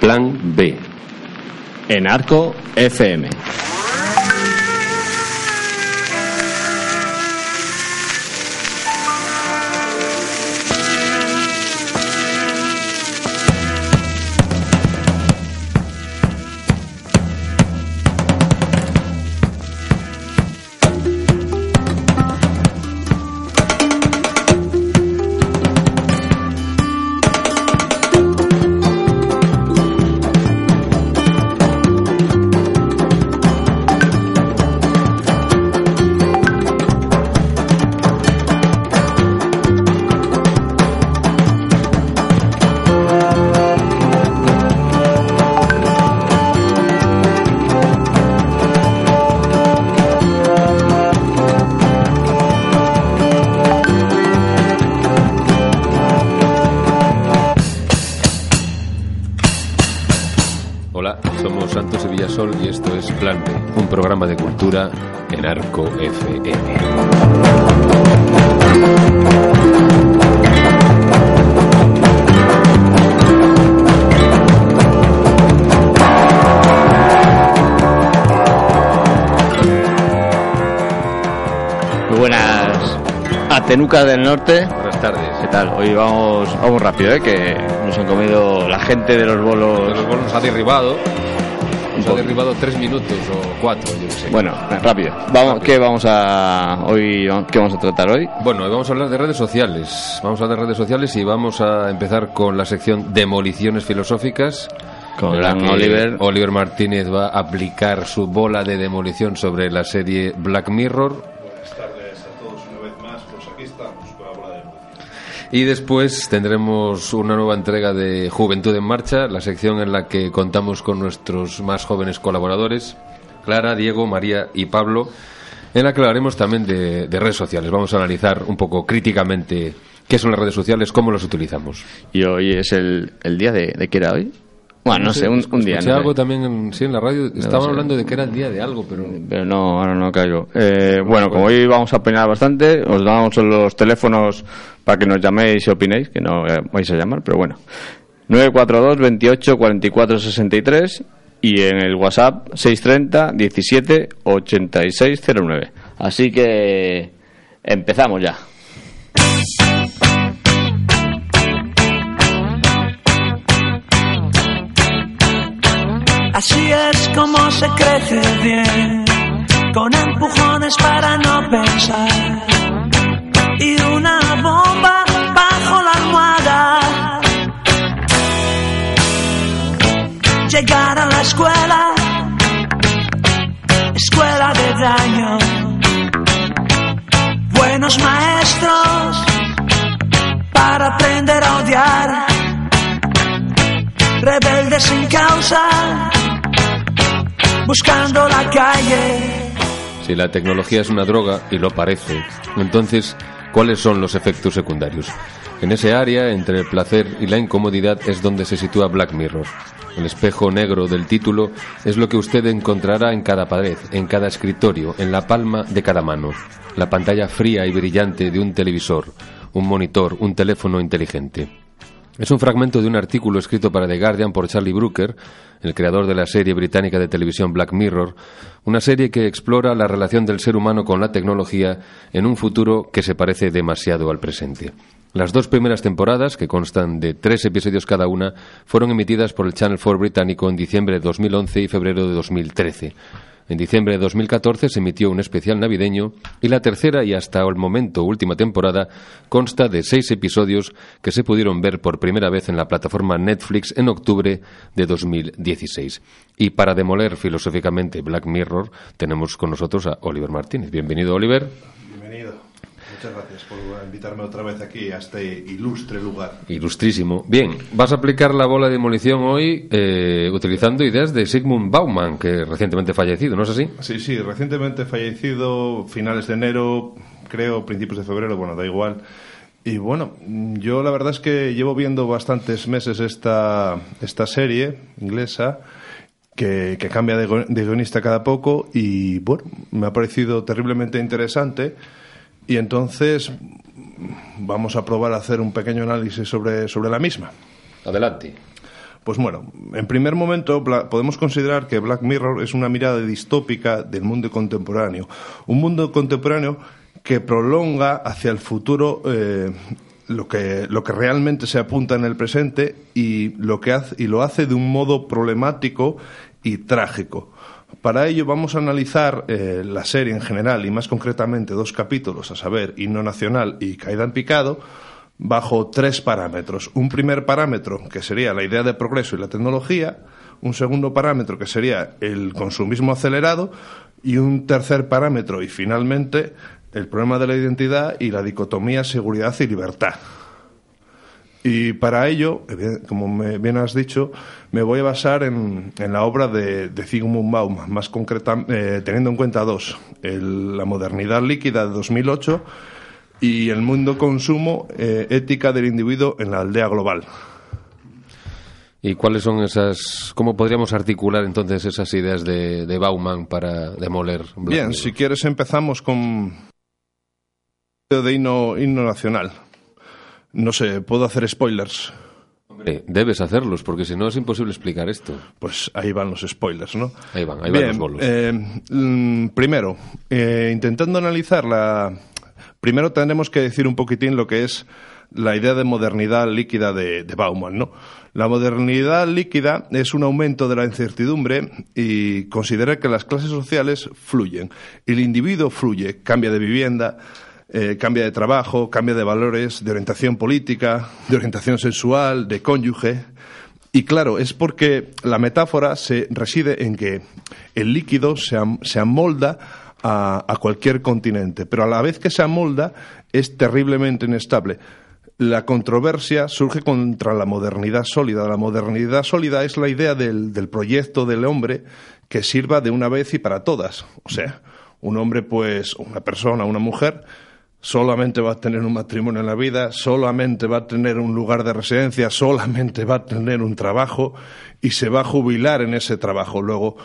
Plan B. En Arco FM. En Arco FM. Muy buenas a Tenuca del Norte. Buenas tardes. ¿Qué tal? Hoy vamos, vamos rápido, ¿eh? que nos han comido la gente de los bolos. Los bolos nos ha derribado. Nos ha derribado tres minutos o cuatro, yo sé. Bueno, rápido. Vamos, ¿Qué vamos a hoy? ¿Qué vamos a tratar hoy? Bueno, hoy vamos a hablar de redes sociales. Vamos a hablar de redes sociales y vamos a empezar con la sección Demoliciones Filosóficas. Con gran Oliver. Oliver Martínez va a aplicar su bola de demolición sobre la serie Black Mirror. Y después tendremos una nueva entrega de Juventud en Marcha, la sección en la que contamos con nuestros más jóvenes colaboradores, Clara, Diego, María y Pablo, en la que hablaremos también de, de redes sociales. Vamos a analizar un poco críticamente qué son las redes sociales, cómo las utilizamos. Y hoy es el, el día de, de qué era hoy. Bueno, no sé, un, un día. Escuché no algo también en, sí, en la radio, estaban sé. hablando de que era el día de algo, pero... Pero no, ahora no caigo. Eh, bueno, como hoy vamos a opinar bastante, os damos los teléfonos para que nos llaméis y opinéis, que no eh, vais a llamar, pero bueno. 942 28 44 63 y en el WhatsApp 630 17 86 09. Así que empezamos ya. Así es como se crece bien, con empujones para no pensar. Y una bomba bajo la almohada. Llegar a la escuela, escuela de daño. Buenos maestros para aprender a odiar. Rebeldes sin causa, buscando la calle. Si la tecnología es una droga, y lo parece, entonces, ¿cuáles son los efectos secundarios? En ese área, entre el placer y la incomodidad, es donde se sitúa Black Mirror. El espejo negro del título es lo que usted encontrará en cada pared, en cada escritorio, en la palma de cada mano. La pantalla fría y brillante de un televisor, un monitor, un teléfono inteligente. Es un fragmento de un artículo escrito para The Guardian por Charlie Brooker, el creador de la serie británica de televisión Black Mirror, una serie que explora la relación del ser humano con la tecnología en un futuro que se parece demasiado al presente. Las dos primeras temporadas, que constan de tres episodios cada una, fueron emitidas por el Channel 4 británico en diciembre de 2011 y febrero de 2013. En diciembre de 2014 se emitió un especial navideño y la tercera y hasta el momento última temporada consta de seis episodios que se pudieron ver por primera vez en la plataforma Netflix en octubre de 2016. Y para demoler filosóficamente Black Mirror tenemos con nosotros a Oliver Martínez. Bienvenido, Oliver. Muchas gracias por invitarme otra vez aquí a este ilustre lugar. Ilustrísimo. Bien, vas a aplicar la bola de demolición hoy eh, utilizando ideas de Sigmund Bauman, que recientemente fallecido, ¿no es así? Sí, sí, recientemente fallecido, finales de enero, creo, principios de febrero, bueno, da igual. Y bueno, yo la verdad es que llevo viendo bastantes meses esta, esta serie inglesa que, que cambia de, de guionista cada poco y bueno, me ha parecido terriblemente interesante y entonces vamos a probar a hacer un pequeño análisis sobre, sobre la misma. Adelante. Pues bueno, en primer momento podemos considerar que Black Mirror es una mirada distópica del mundo contemporáneo. Un mundo contemporáneo que prolonga hacia el futuro eh, lo, que, lo que realmente se apunta en el presente y lo, que hace, y lo hace de un modo problemático y trágico. Para ello vamos a analizar eh, la serie en general y más concretamente dos capítulos, a saber, Himno Nacional y Caída en Picado, bajo tres parámetros. Un primer parámetro, que sería la idea de progreso y la tecnología, un segundo parámetro, que sería el consumismo acelerado, y un tercer parámetro, y finalmente, el problema de la identidad y la dicotomía seguridad y libertad. Y para ello, eh, como me bien has dicho, me voy a basar en, en la obra de, de Zygmunt Bauman, más concreta, eh, teniendo en cuenta dos, el- la modernidad líquida de 2008 y el mundo consumo, eh, ética del individuo en la aldea global. ¿Y cuáles son esas... ¿Cómo podríamos articular entonces esas ideas de, de Bauman para demoler Bien, si quieres empezamos con de himno, himno nacional. No sé, ¿puedo hacer spoilers? Hombre, debes hacerlos, porque si no es imposible explicar esto. Pues ahí van los spoilers, ¿no? Ahí van, ahí van los bolos. eh, mm, primero, eh, intentando analizar la... Primero tendremos que decir un poquitín lo que es la idea de modernidad líquida de, de Bauman, ¿no? La modernidad líquida es un aumento de la incertidumbre y considera que las clases sociales fluyen. El individuo fluye, cambia de vivienda, eh, cambia de trabajo, cambia de valores, de orientación política, de orientación sexual, de cónyuge. Y claro, es porque la metáfora se reside en que el líquido se, am- se amolda a, a cualquier continente, pero a la vez que se amolda es terriblemente inestable. La controversia surge contra la modernidad sólida. La modernidad sólida es la idea del, del proyecto del hombre que sirva de una vez y para todas. O sea, un hombre, pues, una persona, una mujer, solamente va a tener un matrimonio en la vida, solamente va a tener un lugar de residencia, solamente va a tener un trabajo y se va a jubilar en ese trabajo. Luego,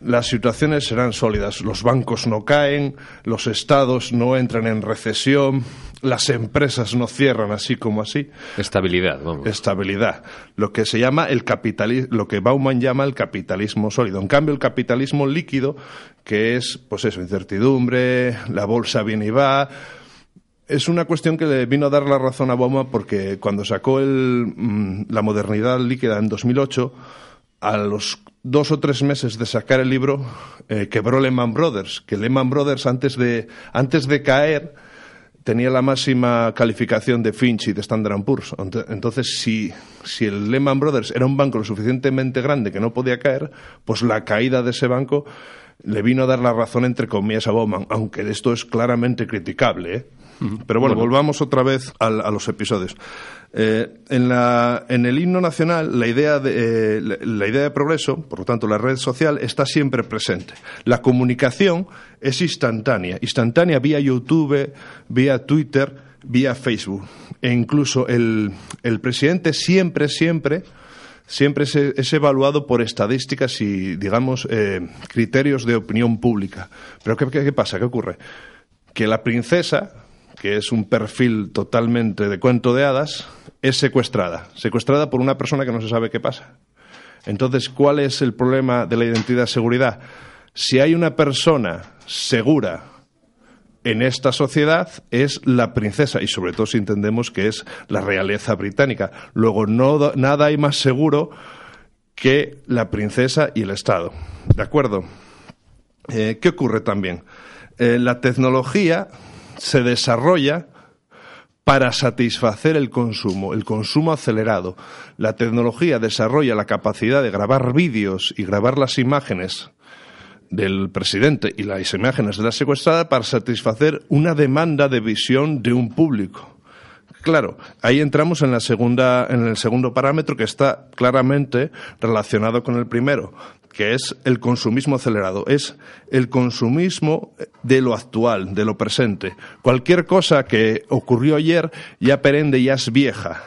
las situaciones serán sólidas. Los bancos no caen, los estados no entran en recesión, las empresas no cierran así como así. Estabilidad, vamos. Estabilidad. Lo que se llama el capitalismo, lo que Bauman llama el capitalismo sólido. En cambio, el capitalismo líquido, que es, pues eso, incertidumbre, la bolsa viene y va, es una cuestión que le vino a dar la razón a Bauman porque cuando sacó el, mm, la modernidad líquida en 2008, a los dos o tres meses de sacar el libro, eh, quebró Lehman Brothers, que Lehman Brothers antes de, antes de caer tenía la máxima calificación de Finch y de Standard Poor's. Ent- Entonces, si, si el Lehman Brothers era un banco lo suficientemente grande que no podía caer, pues la caída de ese banco le vino a dar la razón entre comillas a Bowman, aunque esto es claramente criticable. ¿eh? Pero bueno, volvamos otra vez al- a los episodios. Eh, en, la- en el himno nacional, la idea, de, eh, la, la idea de progreso, por lo tanto, la red social está siempre presente. La comunicación es instantánea, instantánea vía YouTube, vía Twitter, vía Facebook. E incluso el, el presidente siempre, siempre, siempre es, es evaluado por estadísticas y, digamos, eh, criterios de opinión pública. Pero ¿qué, qué- qué pasa? ¿Qué ocurre? Que la princesa, que es un perfil totalmente de cuento de hadas, es secuestrada. Secuestrada por una persona que no se sabe qué pasa. Entonces, ¿cuál es el problema de la identidad seguridad? Si hay una persona segura en esta sociedad es la princesa y sobre todo si entendemos que es la realeza británica. Luego, no, da- nada hay más seguro que la princesa y el Estado. ¿De acuerdo? Eh, ¿Qué ocurre también? Eh, la tecnología se desarrolla para satisfacer el consumo, el consumo acelerado. La tecnología desarrolla la capacidad de grabar vídeos y grabar las imágenes del presidente y las imágenes de la secuestrada para satisfacer una demanda de visión de un público. Claro, ahí entramos en la segunda, en el segundo parámetro que está claramente relacionado con el primero, que es el consumismo acelerado, es el consumismo de lo actual, de lo presente. Cualquier cosa que ocurrió ayer ya perende, ya es vieja.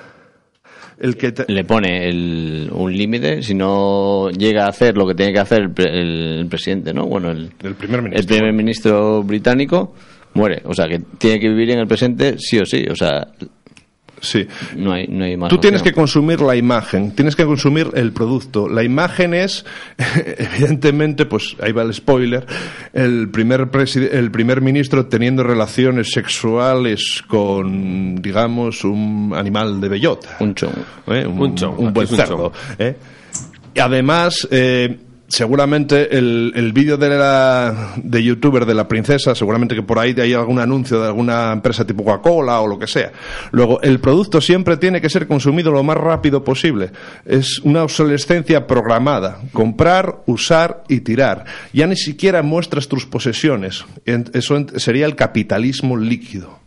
El que Le pone un límite si no llega a hacer lo que tiene que hacer el, presidente, ¿no? Bueno, el, primer ministro. El primer ministro británico muere. O sea, que tiene que vivir en el presente sí o sí. O sea, Sí. No hay, no hay más Tú tienes que consumir la imagen, tienes que consumir el producto. La imagen es, evidentemente, pues ahí va el spoiler, el primer, el primer ministro teniendo relaciones sexuales con, digamos, un animal de bellota. Un chon. ¿Eh? Un, un, buen cerdo. ¿eh? Y además, eh, seguramente el, el vídeo de la de youtuber de la princesa seguramente que por ahí hay algún anuncio de alguna empresa tipo Coca-Cola o lo que sea. Luego el producto siempre tiene que ser consumido lo más rápido posible. Es una obsolescencia programada. Comprar usar y tirar. Ya ni siquiera muestras tus posesiones. Eso sería el capitalismo líquido.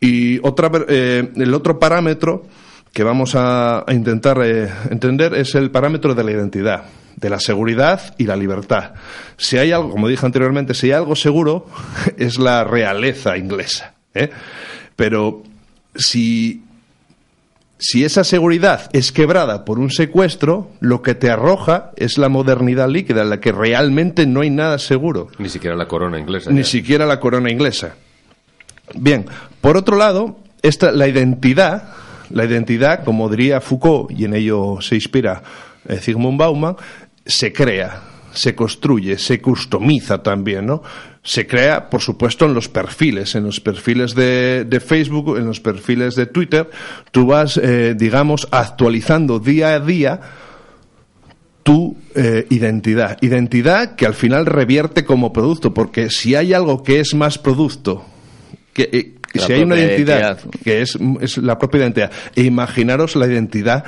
Y otra eh, el otro parámetro que vamos a, intentar eh, entender es el parámetro de la identidad de la seguridad y la libertad. Si hay algo, como dije anteriormente, si hay algo seguro, es la realeza inglesa. ¿eh? Pero si, si esa seguridad es quebrada por un secuestro, lo que te arroja es la modernidad líquida, en la que realmente no hay nada seguro. Ni siquiera la corona inglesa. Ni siquiera la corona inglesa. Bien, por otro lado, esta, la identidad, la identidad, como diría Foucault, y en ello se inspira eh, Zygmunt Bauman, se crea, se construye, se customiza también, ¿no? Se crea, por supuesto, en los perfiles, en los perfiles de, Facebook, en los perfiles de Twitter. Tú vas, eh, digamos, actualizando día a día tu eh, identidad. Identidad que al final revierte como producto, porque si hay algo que es más producto, que, eh, si hay una identidad, que es, es, la propia identidad, e imaginaros la identidad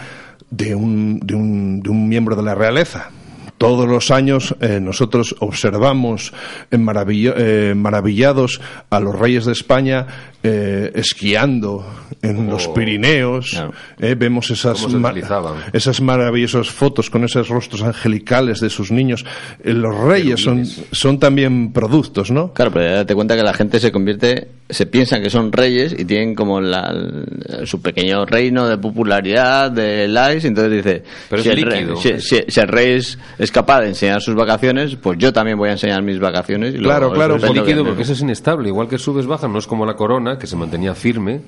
de un, de un, de un miembro de la realeza todos los años eh, nosotros observamos eh, maravillados a los reyes de España eh, esquiando en los oh, Pirineos. vemos esas, esas maravillosas fotos con esos rostros angelicales de sus niños. los reyes son, son también productos, ¿no? Claro, pero date cuenta que la gente se convierte, se piensa que son reyes y tienen como la, su pequeño reino de popularidad, de likes, entonces dice, si, el rey, si, el rey es es capaz de enseñar sus vacaciones, pues yo también voy a enseñar mis vacaciones. Y claro, claro. Es líquido porque eso es inestable. Igual que subes, bajas, no es como la corona, que se mantenía firme,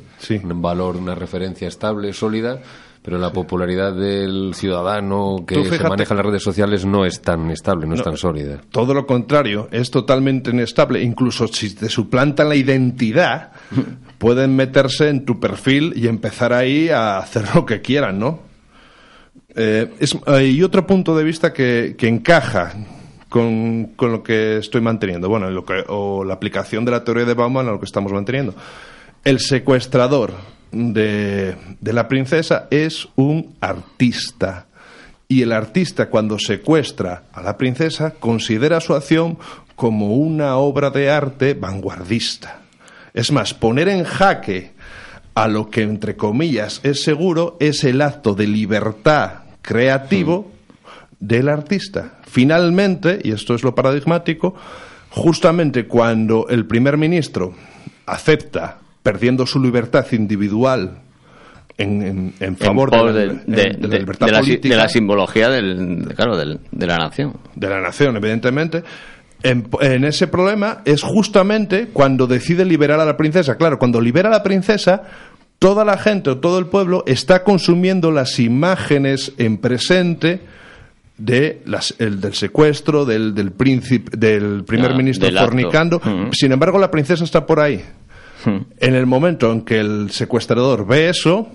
un valor, una referencia estable, sólida pero la popularidad del ciudadano que se maneja en las redes sociales no es tan estable, no, es tan sólida. Todo lo contrario, es totalmente inestable. Incluso si te suplantan la identidad, pueden meterse en tu perfil y empezar ahí a hacer lo que quieran, ¿no? Eh, es, hay otro punto de vista que, encaja con, lo que estoy manteniendo, bueno, o la aplicación de la teoría de Bauman a lo que estamos manteniendo. El secuestrador de, de la princesa es un artista. Y el artista, cuando secuestra a la princesa, considera su acción como una obra de arte vanguardista. Es más, poner en jaque a lo que, entre comillas, es seguro, es el acto de libertad creativo del artista. Finalmente, y esto es lo paradigmático, justamente cuando el primer ministro acepta, perdiendo su libertad individual en, favor de, la, libertad política, de la simbología del, claro, de la nación. De la nación, evidentemente. En, ese problema es justamente cuando decide liberar a la princesa. Claro, cuando libera a la princesa, toda la gente o todo el pueblo está consumiendo las imágenes en presente de las, el, del secuestro, del, del príncipe, del primer ministro fornicando. Mm. Sin embargo, la princesa está por ahí. Mm. En el momento en que el secuestrador ve eso,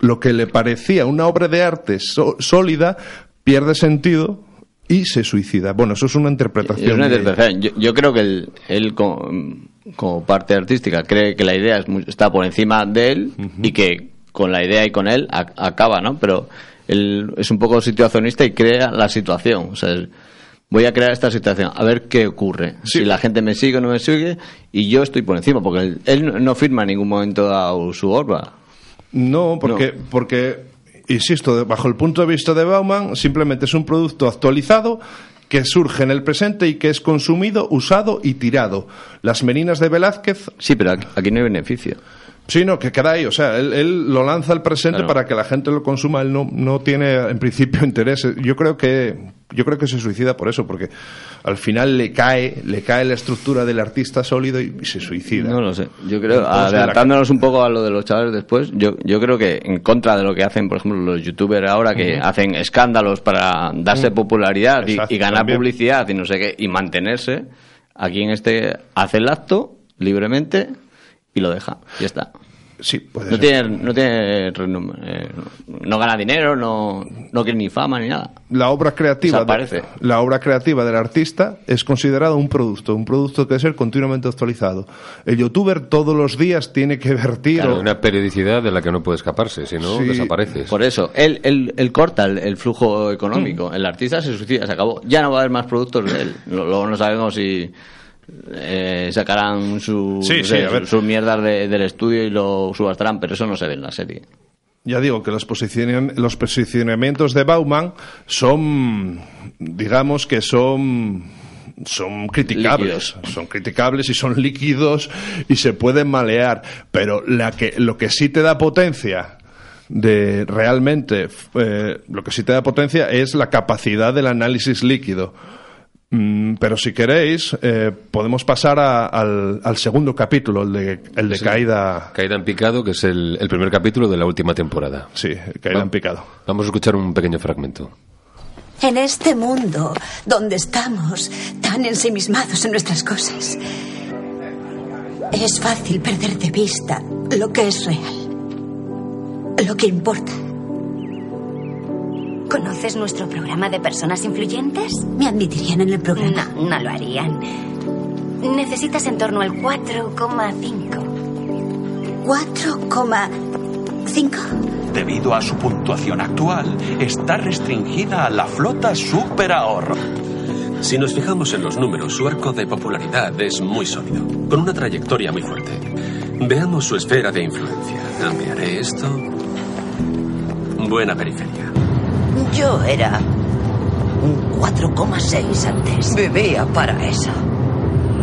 lo que le parecía una obra de arte sólida pierde sentido y se suicida. Bueno, eso es una interpretación. Yo, creo que él, él como, parte artística cree que la idea está por encima de él y que con la idea y con él acaba, ¿no? Pero él es un poco situacionista y crea la situación. O sea, voy a crear esta situación, a ver qué ocurre. Si la gente me sigue o no me sigue, y yo estoy por encima, porque él, él no firma en ningún momento a su orba. No, porque, porque, insisto, bajo el punto de vista de Bauman, simplemente es un producto actualizado que surge en el presente y que es consumido, usado y tirado. Las meninas de Velázquez. Sí, pero aquí no hay beneficio. Sí, no, que ahí. O sea, él, lo lanza al presente para que la gente lo consuma. Él no, no tiene, en principio, interés. Yo creo que yo creo que se suicida por eso, porque al final le cae, le cae la estructura del artista sólido y, se suicida. No lo sé. Yo creo, adelantándonos un poco a lo de los chavales después, yo, yo creo que en contra de lo que hacen, por ejemplo, los youtubers ahora, que hacen escándalos para darse popularidad y, ganar publicidad y no sé qué, y mantenerse, aquí en este hace el acto libremente y lo deja. Y ya está. Sí, puede no Tiene, no, tiene, eh, no gana dinero, no, no quiere ni fama ni nada. La obra creativa, de, la obra creativa del artista es considerado un producto, un producto que debe ser continuamente actualizado. El youtuber todos los días tiene que vertir una periodicidad de la que no puede escaparse, si no desapareces. Por eso, él, él, corta el, flujo económico. Mm. El artista se suicida, se acabó. Ya no va a haber más productos de él. Luego no sabemos si eh, sacarán su, sus mierdas del estudio y lo subastarán, pero eso no se ve en la serie. Ya digo que los, los posicionamientos de Bauman son, digamos que son son criticables, son criticables y son líquidos y se pueden malear, pero la que, lo que sí te da potencia de realmente, eh, lo que sí te da potencia es la capacidad del análisis líquido pero si queréis, eh, podemos pasar al, segundo capítulo, el de, el de Caída. Caída en Picado, que es el, primer capítulo de la última temporada. Sí, Caída en Picado. Vamos a escuchar un pequeño fragmento. En este mundo donde estamos tan ensimismados en nuestras cosas, es fácil perder de vista lo que es real, lo que importa. ¿Conoces nuestro programa de personas influyentes? ¿Me admitirían en el programa? No, no lo harían. Necesitas en torno al 4,5. ¿4,5? Debido a su puntuación actual, está restringida a la flota super ahorro. Si nos fijamos en los números, su arco de popularidad es muy sólido, con una trayectoria muy fuerte. Veamos su esfera de influencia. Cambiaré esto. Buena periferia. Yo era un 4,6 antes. Vivía para eso.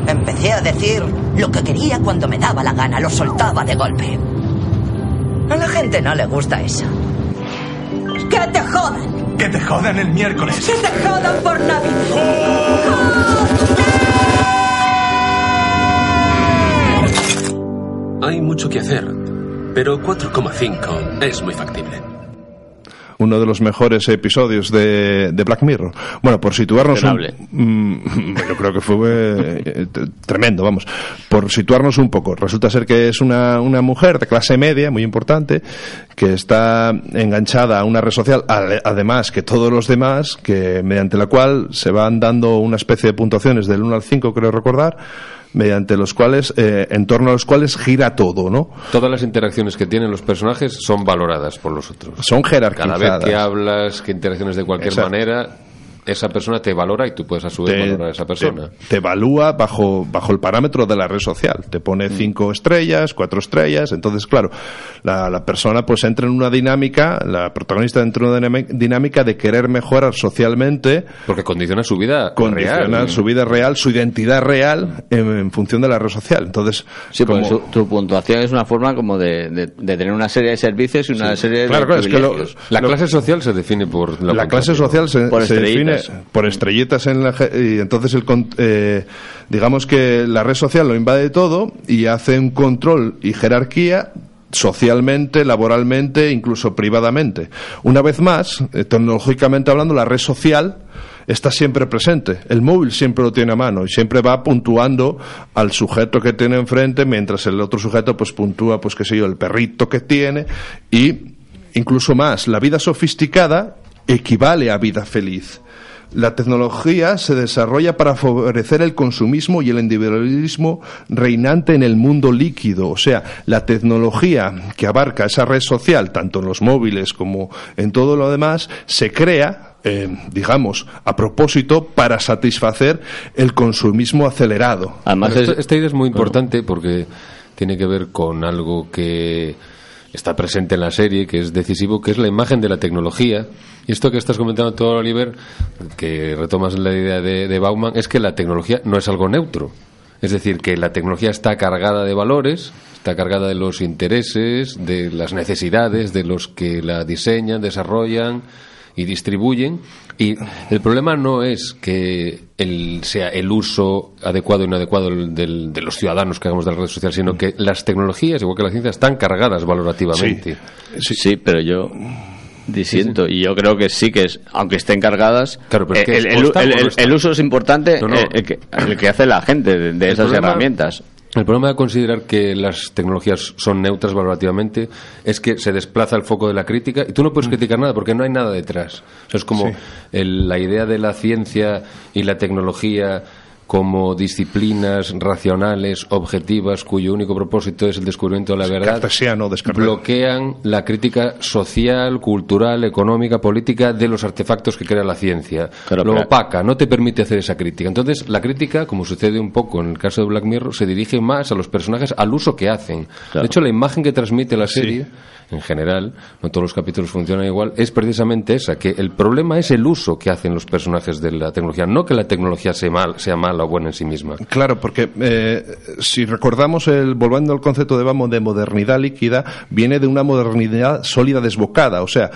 Empecé a decir lo que quería cuando me daba la gana, lo soltaba de golpe. A la gente no le gusta eso. ¡Que te jodan! ¡Que te jodan el miércoles! ¡Que te jodan por Navidad! Hay mucho que hacer, pero 4,5 es muy factible uno de los mejores episodios de, Black Mirror. Bueno, por situarnos un, mm, yo creo que fue eh, tremendo, vamos. Por situarnos un poco, resulta ser que es una, una mujer de clase media, muy importante, que está enganchada a una red social, además que todos los demás, que mediante la cual se van dando una especie de puntuaciones del 1 al 5, creo recordar, mediante los cuales, eh, en torno a los cuales gira todo, ¿no? Todas las interacciones que tienen los personajes son valoradas por los otros. Son jerarquizadas. Cada vez que hablas, que interacciones de cualquier manera, esa persona te valora y tú puedes a su vez valorar a esa persona. Te, evalúa bajo, bajo el parámetro de la red social. Te pone mm. cinco estrellas, cuatro estrellas. Entonces, claro, la, la, persona pues entra en una dinámica, la protagonista entra en una dinámica de querer mejorar socialmente. Porque condiciona su vida condiciona su vida real, su identidad real en, función de la red social. Entonces, sí, pues tu puntuación es una forma como de, de, tener una serie de servicios y una serie de claro, es que la clase social se define por la, clase social se, se define por estrellitas en la y entonces el eh, digamos que la red social lo invade todo y hace un control y jerarquía socialmente, laboralmente, incluso privadamente. Una vez más, tecnológicamente hablando, la red social está siempre presente. El móvil siempre lo tiene a mano y siempre va puntuando al sujeto que tiene enfrente, mientras el otro sujeto pues puntúa, pues qué sé yo, el perrito que tiene y incluso más. La vida sofisticada equivale a vida feliz. La tecnología se desarrolla para favorecer el consumismo y el individualismo reinante en el mundo líquido. O sea, la tecnología que abarca esa red social, tanto en los móviles como en todo lo demás, se crea eh, digamos, a propósito para satisfacer el consumismo acelerado. Además, esta, idea es muy importante porque tiene que ver con algo que está presente en la serie, que es decisivo, que es la imagen de la tecnología. Y esto que estás comentando tú, Oliver, que retomas la idea de, de Bauman, es que la tecnología no es algo neutro. Es decir, que la tecnología está cargada de valores, está cargada de los intereses, de las necesidades de los que la diseñan, desarrollan y distribuyen. Y el problema no es que el, sea el uso adecuado o inadecuado del, de los ciudadanos que hagamos de las redes sociales, sino que las tecnologías, igual que la ciencia, están cargadas valorativamente. Sí, sí, pero yo disiento y yo creo que sí que es aunque estén cargadas eh, el, uso es importante eh, El, que, hace la gente de, esas herramientas el problema de considerar que las tecnologías son neutras valorativamente es que se desplaza el foco de la crítica y tú no puedes mm. criticar nada porque no hay nada detrás. es como la idea de la ciencia y la tecnología como disciplinas racionales, objetivas, cuyo único propósito es el descubrimiento de la verdad, bloquean la crítica social, cultural, económica, política de los artefactos que crea la ciencia. Lo opaca, no te permite hacer esa crítica. Entonces, la crítica, como sucede un poco en el caso de Black Mirror, se dirige más a los personajes, al uso que hacen. De hecho, la imagen que transmite la serie en general, no todos los capítulos funcionan igual, es precisamente esa, que el problema es el uso que hacen los personajes de la tecnología, no que la tecnología sea, mal, sea mala o buena en sí misma. Claro, porque eh, si recordamos, el, volviendo al concepto de, vamos, de modernidad líquida, viene de una modernidad sólida desbocada, o sea,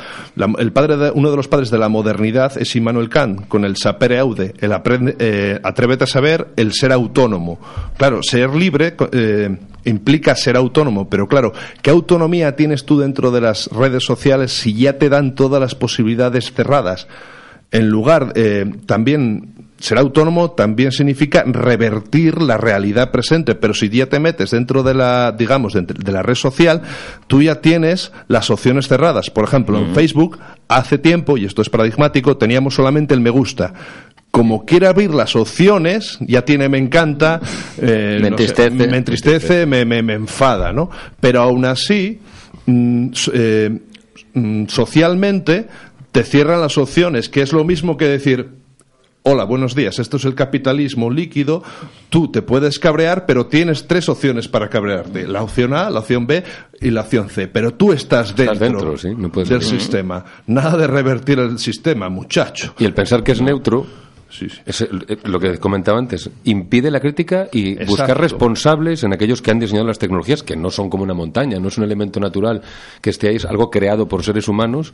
el padre de, uno de los padres de la modernidad es Immanuel Kant, con el sapere aude, el aprende, eh, atrévete a saber, el ser autónomo. Claro, ser libre... Eh, implica ser autónomo, pero claro, ¿qué autonomía tienes tú dentro de las redes sociales si ya te dan todas las posibilidades cerradas? En lugar, eh, también ser autónomo también significa revertir la realidad presente, pero si ya te metes dentro de la, digamos, de, la red social, tú ya tienes las opciones cerradas. Por ejemplo, en Facebook, hace tiempo, y esto es paradigmático, teníamos solamente el me gusta como quiere abrir las opciones, ya tiene me encanta, eh, me, entristece, me, me, me, enfada, ¿no? Pero aún así, mm, eh, mm, socialmente, te cierran las opciones, que es lo mismo que decir, hola, buenos días, esto es el capitalismo líquido, tú te puedes cabrear, pero tienes tres opciones para cabrearte, la opción A, la opción B y la opción C, pero tú estás dentro, del sistema, nada de revertir el sistema, muchacho. Y el pensar que es neutro eh, lo que comentaba antes, impide la crítica y buscar responsables en aquellos que han diseñado las tecnologías, que no son como una montaña, no es un elemento natural que esté ahí, es algo creado por seres humanos,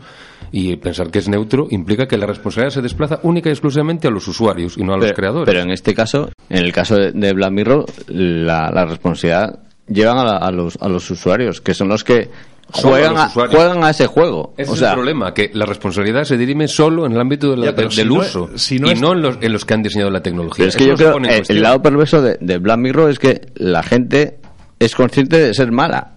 y pensar que es neutro implica que la responsabilidad se desplaza única y exclusivamente a los usuarios y no a los creadores. Pero en este caso, en el caso de, Black Mirror, la, responsabilidad llevan a, los, a los usuarios, que son los que juegan a, juegan a ese juego. Ese es el problema, que la responsabilidad se dirime solo en el ámbito del uso y no en los, que han diseñado la tecnología. es que yo creo el, el lado perverso de, de Black Mirror es que la gente es consciente de ser mala.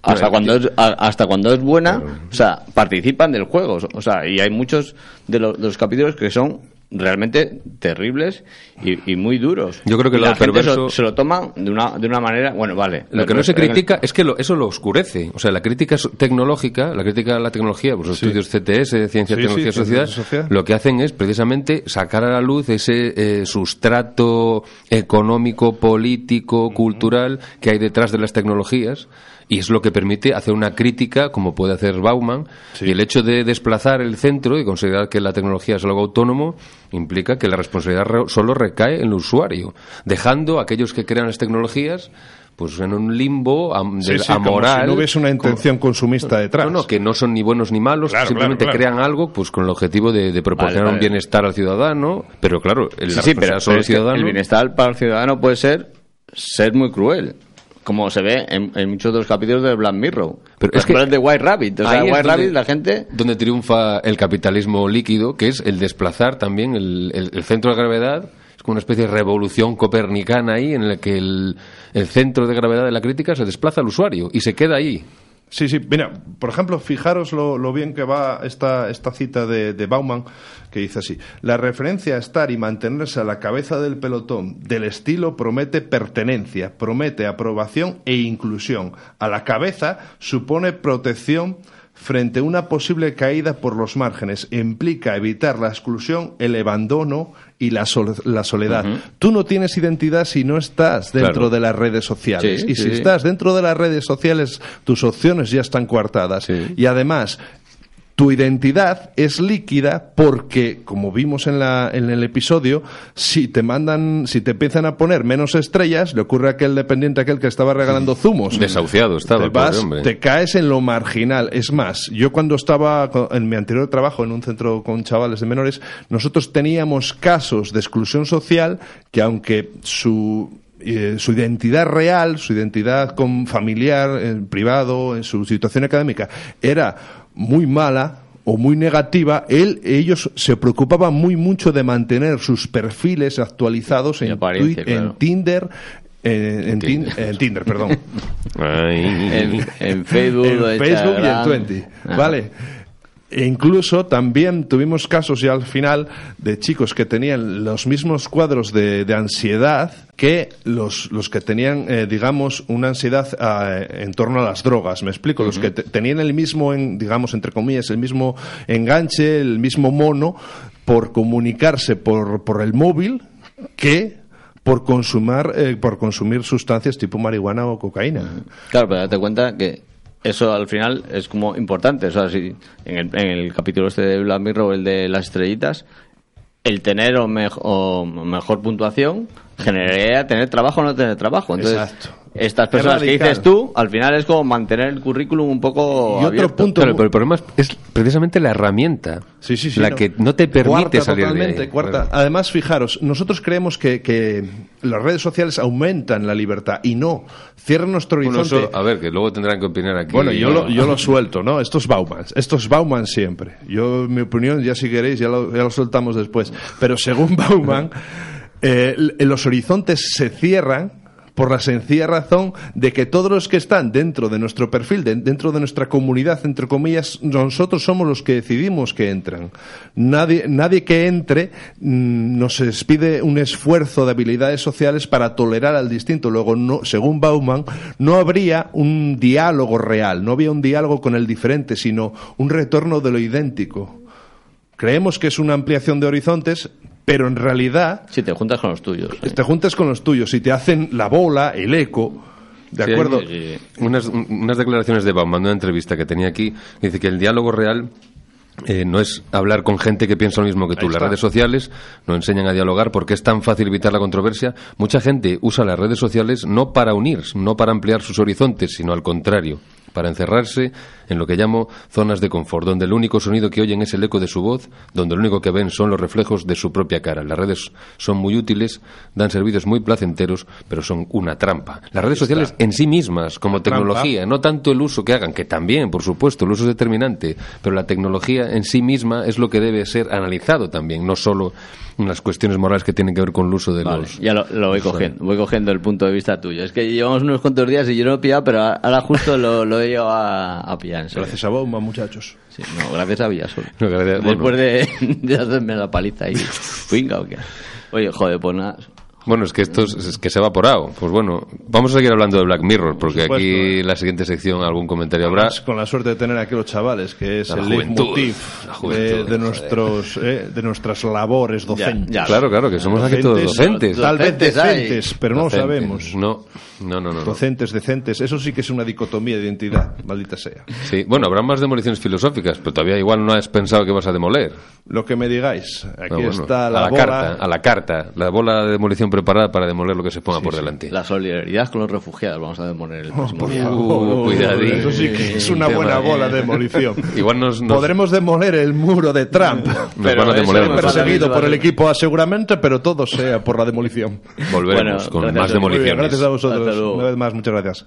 Hasta cuando, es, hasta cuando es buena, o sea, participan del juego. O sea, y hay muchos de los capítulos que son realmente terribles y, muy duros. Yo creo que la perverso... se, lo toman de una, de una manera, bueno, vale. Lo que no se critica es que eso lo oscurece. O sea, la crítica tecnológica, la crítica a la tecnología, pues los estudios CTS, Ciencia, Tecnología y Sociedad, lo que hacen es precisamente sacar a la luz ese eh, sustrato económico, político, cultural que hay detrás de las tecnologías y es lo que permite hacer una crítica como puede hacer Bauman y el hecho de desplazar el centro y considerar que la tecnología es algo autónomo implica que la responsabilidad solo recae en el usuario dejando a aquellos que crean las tecnologías pues en un limbo de, amoral. si no hubiese una intención consumista detrás. No, no, que no son ni buenos ni malos, simplemente crean algo pues con el objetivo de, proporcionar un bienestar al ciudadano, pero claro, el, el bienestar para el ciudadano puede ser ser muy cruel como se ve en, muchos de los capítulos de Black Mirror. Pero es que de White Rabbit. O sea, White Rabbit, la gente. Donde triunfa el capitalismo líquido, que es el desplazar también el, centro de gravedad. Es como una especie de revolución copernicana ahí, en la que el, el centro de gravedad de la crítica se desplaza al usuario y se queda ahí. Sí, sí, mira, por ejemplo, fijaros lo, bien que va esta, esta cita de, de, Bauman, que dice así, la referencia a estar y mantenerse a la cabeza del pelotón del estilo promete pertenencia, promete aprobación e inclusión. A la cabeza supone protección frente a una posible caída por los márgenes. Implica evitar la exclusión, el abandono y la, la soledad. Tú no tienes identidad si no estás dentro de las redes sociales. y si estás dentro de las redes sociales, tus opciones ya están coartadas. Y además, tu identidad es líquida porque, como vimos en, la, en el episodio, si te mandan, si te empiezan a poner menos estrellas, le ocurre a aquel dependiente, aquel que estaba regalando zumos. Desahuciado estaba, te, te caes en lo marginal. Es más, yo cuando estaba en mi anterior trabajo en un centro con chavales de menores, nosotros teníamos casos de exclusión social que aunque su eh, su identidad real, su identidad con familiar, en privado, en su situación académica, era muy mala o muy negativa, él, ellos se preocupaban muy mucho de mantener sus perfiles actualizados en, en Tinder, en, Tinder, perdón. en, Facebook, en Facebook y en Twenty. Vale. E incluso también tuvimos casos ya al final de chicos que tenían los mismos cuadros de, ansiedad que los, los que tenían, eh, digamos, una ansiedad ah, en torno a las drogas. Me explico. Los que tenían el mismo, en, digamos, entre comillas, el mismo enganche, el mismo mono por comunicarse por, por el móvil que por consumir, eh, por consumir sustancias tipo marihuana o cocaína. Claro, pero date cuenta que eso al final es como importante. O sea, si en el, en el capítulo este de Black Mirror, el de las estrellitas, el tener o, mejor puntuación generaría tener trabajo o no tener trabajo. Entonces, Exacto estas personas que dices tú, al final es como mantener el currículum un poco. Y otro punto. pero el problema es, precisamente la herramienta. la que no te permite salir de Cuarta. Además, fijaros, nosotros creemos que, que, las redes sociales aumentan la libertad y no. Cierran nuestro horizonte. a ver, que luego tendrán que opinar aquí. Bueno, yo, lo, yo lo suelto, ¿no? Esto es Bauman. Esto es Bauman siempre. Yo, mi opinión, ya si queréis, ya lo, ya lo soltamos después. Pero según Bauman. Eh, los horizontes se cierran por la sencilla razón de que todos los que están dentro de nuestro perfil, dentro de nuestra comunidad, entre comillas, nosotros somos los que decidimos que entran. Nadie, nadie que entre mm, nos pide un esfuerzo de habilidades sociales para tolerar al distinto. Luego, no, según Bauman, no habría un diálogo real, no había un diálogo con el diferente, sino un retorno de lo idéntico. Creemos que es una ampliación de horizontes, pero en realidad... Si te juntas con los tuyos. Te juntas con los tuyos y te hacen la bola, el eco... ¿De acuerdo? unas, unas, declaraciones de Bauman, una entrevista que tenía aquí, dice que el diálogo real eh, no es hablar con gente que piensa lo mismo que tú. Las redes sociales no enseñan a dialogar porque es tan fácil evitar la controversia. Mucha gente usa las redes sociales no para unir, no para ampliar sus horizontes, sino al contrario, para encerrarse en lo que llamo zonas de confort, donde el único sonido que oyen es el eco de su voz, donde lo único que ven son los reflejos de su propia cara. Las redes son muy útiles, dan servicios muy placenteros, pero son una trampa. Las redes sociales en sí mismas, como tecnología, no tanto el uso que hagan, que también, por supuesto, el uso es determinante, pero la tecnología en sí misma es lo que debe ser analizado también, no solo unas cuestiones morales que tienen que ver con el uso de los. Ya lo, voy cogiendo, voy cogiendo el punto de vista tuyo. Es que llevamos unos cuantos días y yo no he pillado, pero ahora justo lo, lo he llevado a, pillar. Gracias a Bauma, muchachos. Sí, no, gracias a Villasol. Después de, de, hacerme la paliza y. Venga, qué? Oye, joder, pues nada. Bueno, es que esto es, que se ha evaporado. Pues bueno, vamos a seguir hablando de Black Mirror, porque aquí la siguiente sección algún comentario habrá. Con la suerte de tener aquí los chavales, que es el leitmotiv de, nuestros, eh, de nuestras labores docentes. Claro, claro, que somos aquí todos docentes. Tal vez decentes, pero no lo sabemos. No, no, no, no. Docentes, decentes, eso sí que es una dicotomía de identidad, maldita sea. Sí, bueno, habrá más demoliciones filosóficas, pero todavía igual no has pensado que vas a demoler. Lo que me digáis, aquí ah, está la, a la carta, a la carta, la bola de demolición preparada para demoler lo que se ponga por delante. La solidaridad con los refugiados, vamos a demoler el próximo uh, Eso sí que es una buena bola de demolición. Igual nos, Podremos demoler el muro de Trump. pero van a demoler. perseguido por el equipo seguramente, pero todo sea por la demolición. Volveremos con más demoliciones. gracias a vosotros. Una vez más, muchas gracias.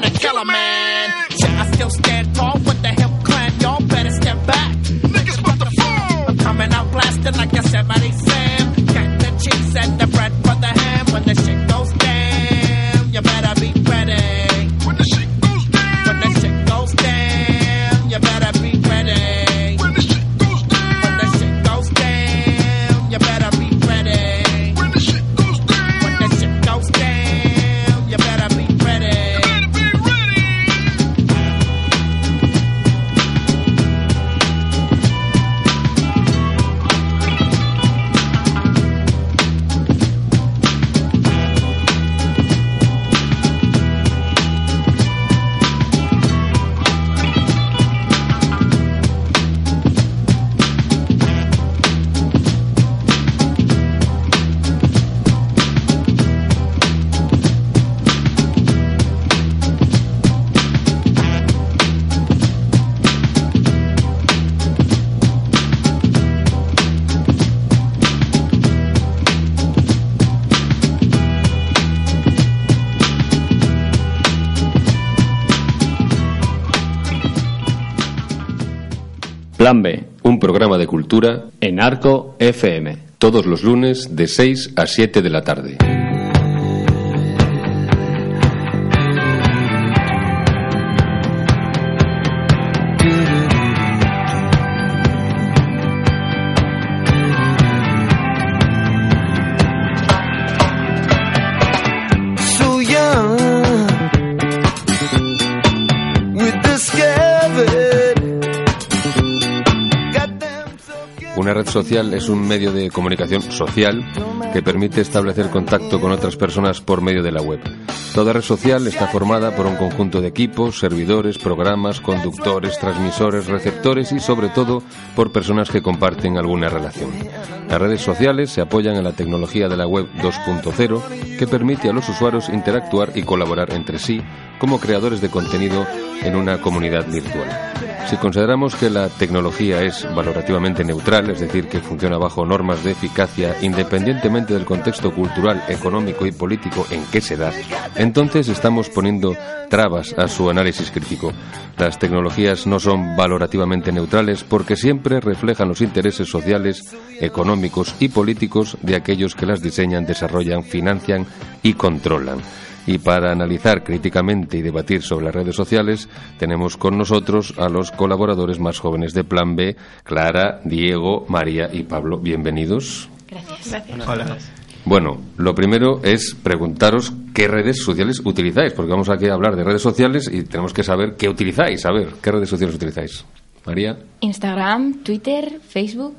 They wanna kill a man. Yeah, I still stand tall with the hip Plan B. Un programa de cultura En Arco FM. todos los lunes de 6 a 7 de la tarde. so young. We discovered. Una red social es un medio de comunicación social que permite establecer contacto con otras personas por medio de la web. Toda red social está formada por un conjunto de equipos, servidores, programas, conductores, transmisores, receptores y sobre todo por personas que comparten alguna relación. Las redes sociales se apoyan en la tecnología de la web 2.0 que permite a los usuarios interactuar y colaborar entre sí como creadores de contenido en una comunidad virtual. Si consideramos que la tecnología es valorativamente neutral, es decir, que funciona bajo normas de eficacia independientemente del contexto cultural, económico y político en que se da, entonces estamos poniendo trabas a su análisis crítico. Las tecnologías no son valorativamente neutrales porque siempre reflejan los intereses sociales, económicos y políticos de aquellos que las diseñan, desarrollan, financian y controlan. Y para analizar críticamente y debatir sobre las redes sociales, tenemos con nosotros a los colaboradores más jóvenes de Plan B, Clara, Diego, María y Pablo. Bienvenidos. Gracias. Hola. Bueno, lo primero es preguntaros qué redes sociales utilizáis, porque vamos aquí a hablar de redes sociales y tenemos que saber qué utilizáis. A ver, ¿qué redes sociales utilizáis? María, Instagram, Twitter, Facebook.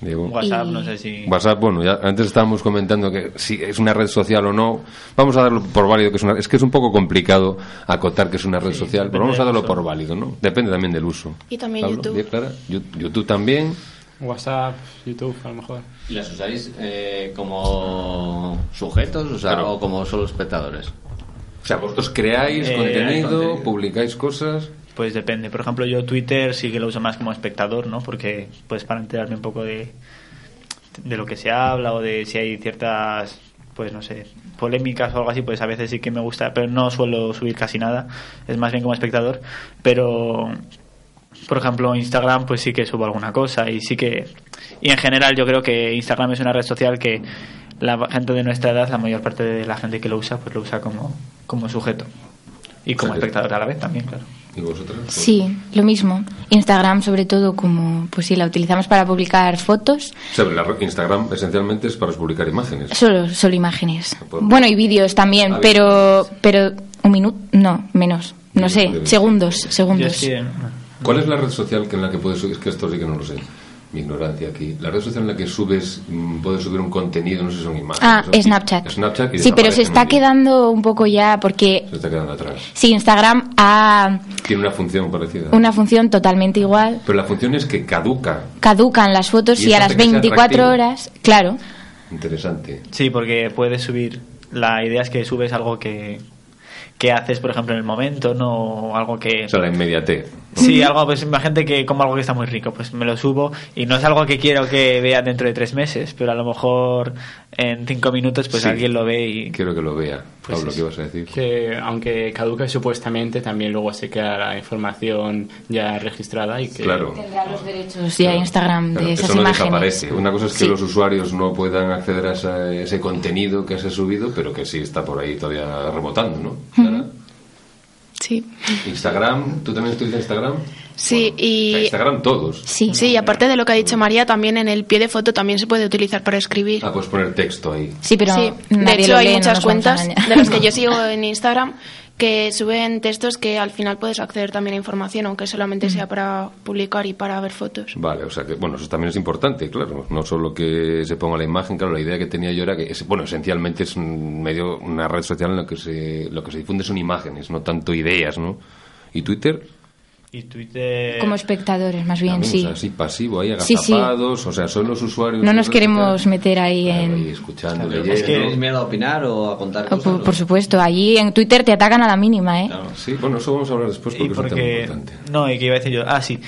Diego. WhatsApp, Y- no sé si. WhatsApp, bueno, ya antes estábamos comentando que si es una red social o no. Vamos a darlo por válido que es una. Es que es un poco complicado acotar que es una red social, pero vamos a darlo por válido, ¿no? Depende también del uso. Y también Pablo, YouTube. ¿bien, Clara? YouTube también. WhatsApp, YouTube, a lo mejor. ¿Y las usáis eh, como sujetos o, sea, Claro. o como solo espectadores? O sea, vosotros creáis Eh, contenido, contenido. publicáis cosas. Pues depende. Por ejemplo, yo Twitter sí que lo uso más como espectador, ¿no? Porque, pues, para enterarme un poco de, de lo que se habla o de si hay ciertas, pues, no sé, polémicas o algo así, pues a veces sí que me gusta, pero no suelo subir casi nada. Es más bien como espectador. Pero, por ejemplo, Instagram, pues sí que subo alguna cosa y sí que. Y en general, yo creo que Instagram es una red social que la gente de nuestra edad, la mayor parte de la gente que lo usa, pues lo usa como, como sujeto. Y como O sea que- espectador a la vez también, claro. ¿Y vosotros? Sí, lo mismo. Instagram, sobre todo, como, pues sí, la utilizamos para publicar fotos, O sea, la red- Instagram esencialmente es para publicar imágenes. solo, solo imágenes. Pues- Bueno, y vídeos también, Ah, pero, pero un minuto, no, menos, no sé, segundos, segundos. ¿Cuál es la red social que en la que puedes subir? Es que esto sí que no lo sé. Mi ignorancia aquí. La red social en la que subes, mm, puedes subir un contenido, no sé si son imágenes. Ah, o- Snapchat. Snapchat y Sí, pero se está quedando un poco ya porque Se está quedando atrás. sí, Instagram ha Tiene una función parecida. una función totalmente igual. Pero la función es que caduca. Caducan las fotos Y y, a las que sea 24 atractivo. horas, claro, Interesante. Sí, porque puedes subir. La idea es que subes algo que, que haces, por ejemplo, en el momento, no algo que. O sea, la inmediatez. Sí, algo, pues imagínate que como algo que está muy rico, pues me lo subo y no es algo que quiero que vean dentro de tres meses, pero a lo mejor en cinco minutos pues Sí. alguien lo ve y... Quiero que lo vea. Pues Pablo. ¿qué ibas a decir? Que aunque caduque supuestamente, también luego se queda la información ya registrada y que... Claro. Tendrá los derechos ya Instagram Claro, de esas eso no imágenes. desaparece. Una cosa es que Sí. los usuarios no puedan acceder a esa- ese contenido que se ha subido, pero que sí está por ahí todavía rebotando, ¿no? Ujú. Sí. Instagram, ¿tú también utilizas Instagram? Sí, O sea, y... Instagram todos. Sí. sí, y aparte de lo que ha dicho María, también en el pie de foto también se puede utilizar para escribir. Ah, puedes poner texto ahí. Sí, pero Sí, de hecho hay muchas cuentas de las que yo sigo en Instagram que suben textos que al final puedes acceder también a información, aunque solamente sea para publicar y para ver fotos. Vale, o sea que, bueno, eso también es importante, claro. No solo que se ponga la imagen, claro, la idea que tenía yo era que, es, bueno, esencialmente es un medio, una red social en la que se, lo que se difunde son imágenes, no tanto ideas, ¿no? ¿Y Twitter? Y Twitter... Como espectadores, más bien, sí. o sea, así pasivo, ahí Sí, sí. agazapados, o sea, son los usuarios... No nos queremos social, meter ahí ahí en... escuchando, Claro, leyendo. es que ¿Tienes miedo a opinar o a contar Oh, cosas? Por, por supuesto, allí en Twitter te atacan a la mínima, ¿eh? Sí, bueno, eso vamos a hablar después porque, Y es un tema porque... importante. No, y que iba a decir yo... Ah, sí.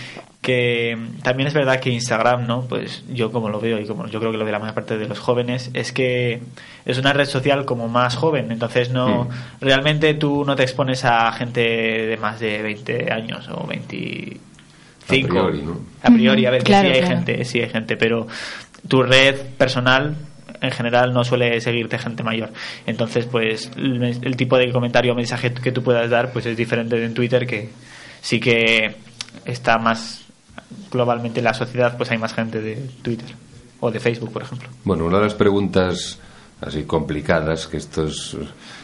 Que también es verdad que Instagram, ¿no? Pues yo como lo veo y como yo creo que lo ve la mayor parte de los jóvenes, es que es una red social como más joven. Entonces no... Mm. Realmente tú no te expones a gente de más de 20 años o 25. A priori, ¿no? A priori, a ver, que sí hay claro. gente, sí hay gente, pero tu red personal en general no suele seguirte gente mayor. Entonces, pues el, el tipo de comentario o mensaje que tú puedas dar pues es diferente de en Twitter que sí que está más globalmente en la sociedad, pues hay más gente de Twitter o de Facebook, por ejemplo. Bueno, una de las preguntas así complicadas, que esto es,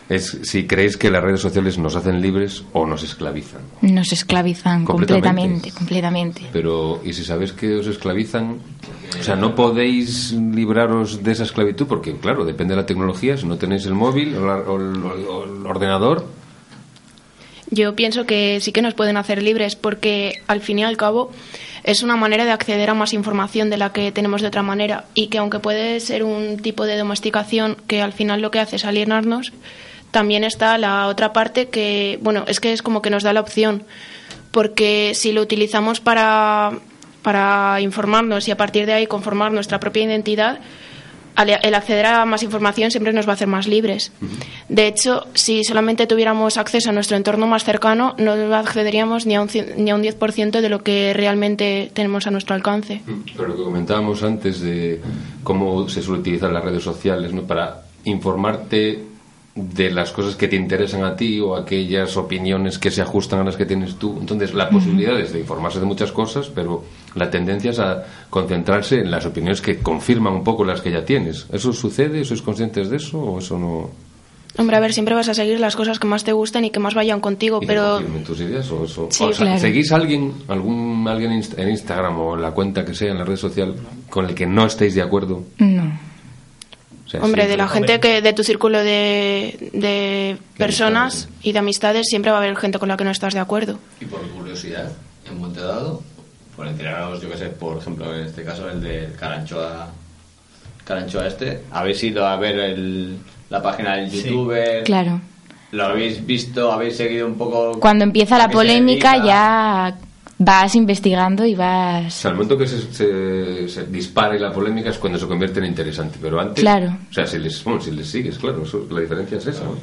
es si creéis que las redes sociales nos hacen libres o nos esclavizan. Nos esclavizan Completamente. completamente, completamente. Pero, ¿y si sabéis que os esclavizan? O sea, no podéis libraros de esa esclavitud porque, claro, depende de la tecnología. Si no tenéis el móvil o, la- o el, o el ordenador, Yo pienso que sí que nos pueden hacer libres porque al fin y al cabo es una manera de acceder a más información de la que tenemos de otra manera y que aunque puede ser un tipo de domesticación que al final lo que hace es alienarnos, también está la otra parte que, bueno, es que es como que nos da la opción porque si lo utilizamos para, para informarnos y a partir de ahí conformar nuestra propia identidad, el acceder a más información siempre nos va a hacer más libres. De hecho, si solamente tuviéramos acceso a nuestro entorno más cercano, no accederíamos ni a un, ni a un 10% de lo que realmente tenemos a nuestro alcance. pero lo que comentábamos antes de cómo se suele utilizar las redes sociales ¿no? para informarte de las cosas que te interesan a ti o aquellas opiniones que se ajustan a las que tienes tú. Entonces, la posibilidad es de informarse de muchas cosas, pero la tendencia es a concentrarse en las opiniones que confirman un poco las que ya tienes. ¿Eso sucede? ¿Sois conscientes de eso o eso no? Hombre, a ver, siempre vas a seguir las cosas que más te gusten y que más vayan contigo, y pero confirmen tus ideas o eso? Sí, O sea, claro. ¿Seguís a alguien, algún alguien en Inst- en Instagram o en la cuenta que sea en la red social con el que no estéis de acuerdo? No. O sea, Hombre, de la gente que de tu círculo de, de personas y de amistades siempre va a haber gente con la que no estás de acuerdo. Y por curiosidad, en un momento dado, por enteraros, yo que sé, por ejemplo, en este caso el de Caranchoa, Caranchoa este, habéis ido a ver el, la página del Sí. youtuber, Claro. lo habéis visto, habéis seguido un poco... Cuando empieza la polémica ya vas investigando y O vas... sea, al momento que se, se, se dispare la polémica es cuando se convierte en interesante, pero antes... Claro. O sea, si les, bueno, si les sigues, claro, eso- la diferencia es esa, ¿no?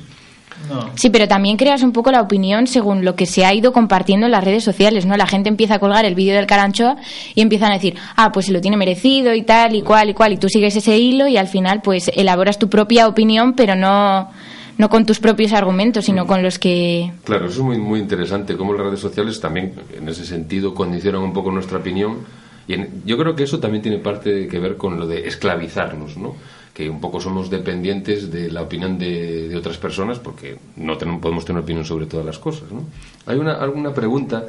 Sí, pero también creas un poco la opinión según lo que se ha ido compartiendo en las redes sociales, ¿no? La gente empieza a colgar el vídeo del Caranchoa y empiezan a decir, ah, pues se lo tiene merecido y tal y cual y cual, y tú sigues ese hilo y al final pues elaboras tu propia opinión, pero no, no con tus propios argumentos, sino con los que... Claro, eso es muy, muy interesante, cómo las redes sociales también, en ese sentido, condicionan un poco nuestra opinión. Y en- yo creo que eso también tiene parte que ver con lo de esclavizarnos, ¿no? Un poco somos dependientes de la opinión de, otras personas porque no tenemos, podemos tener opinión sobre todas las cosas, ¿no? Hay una, alguna pregunta,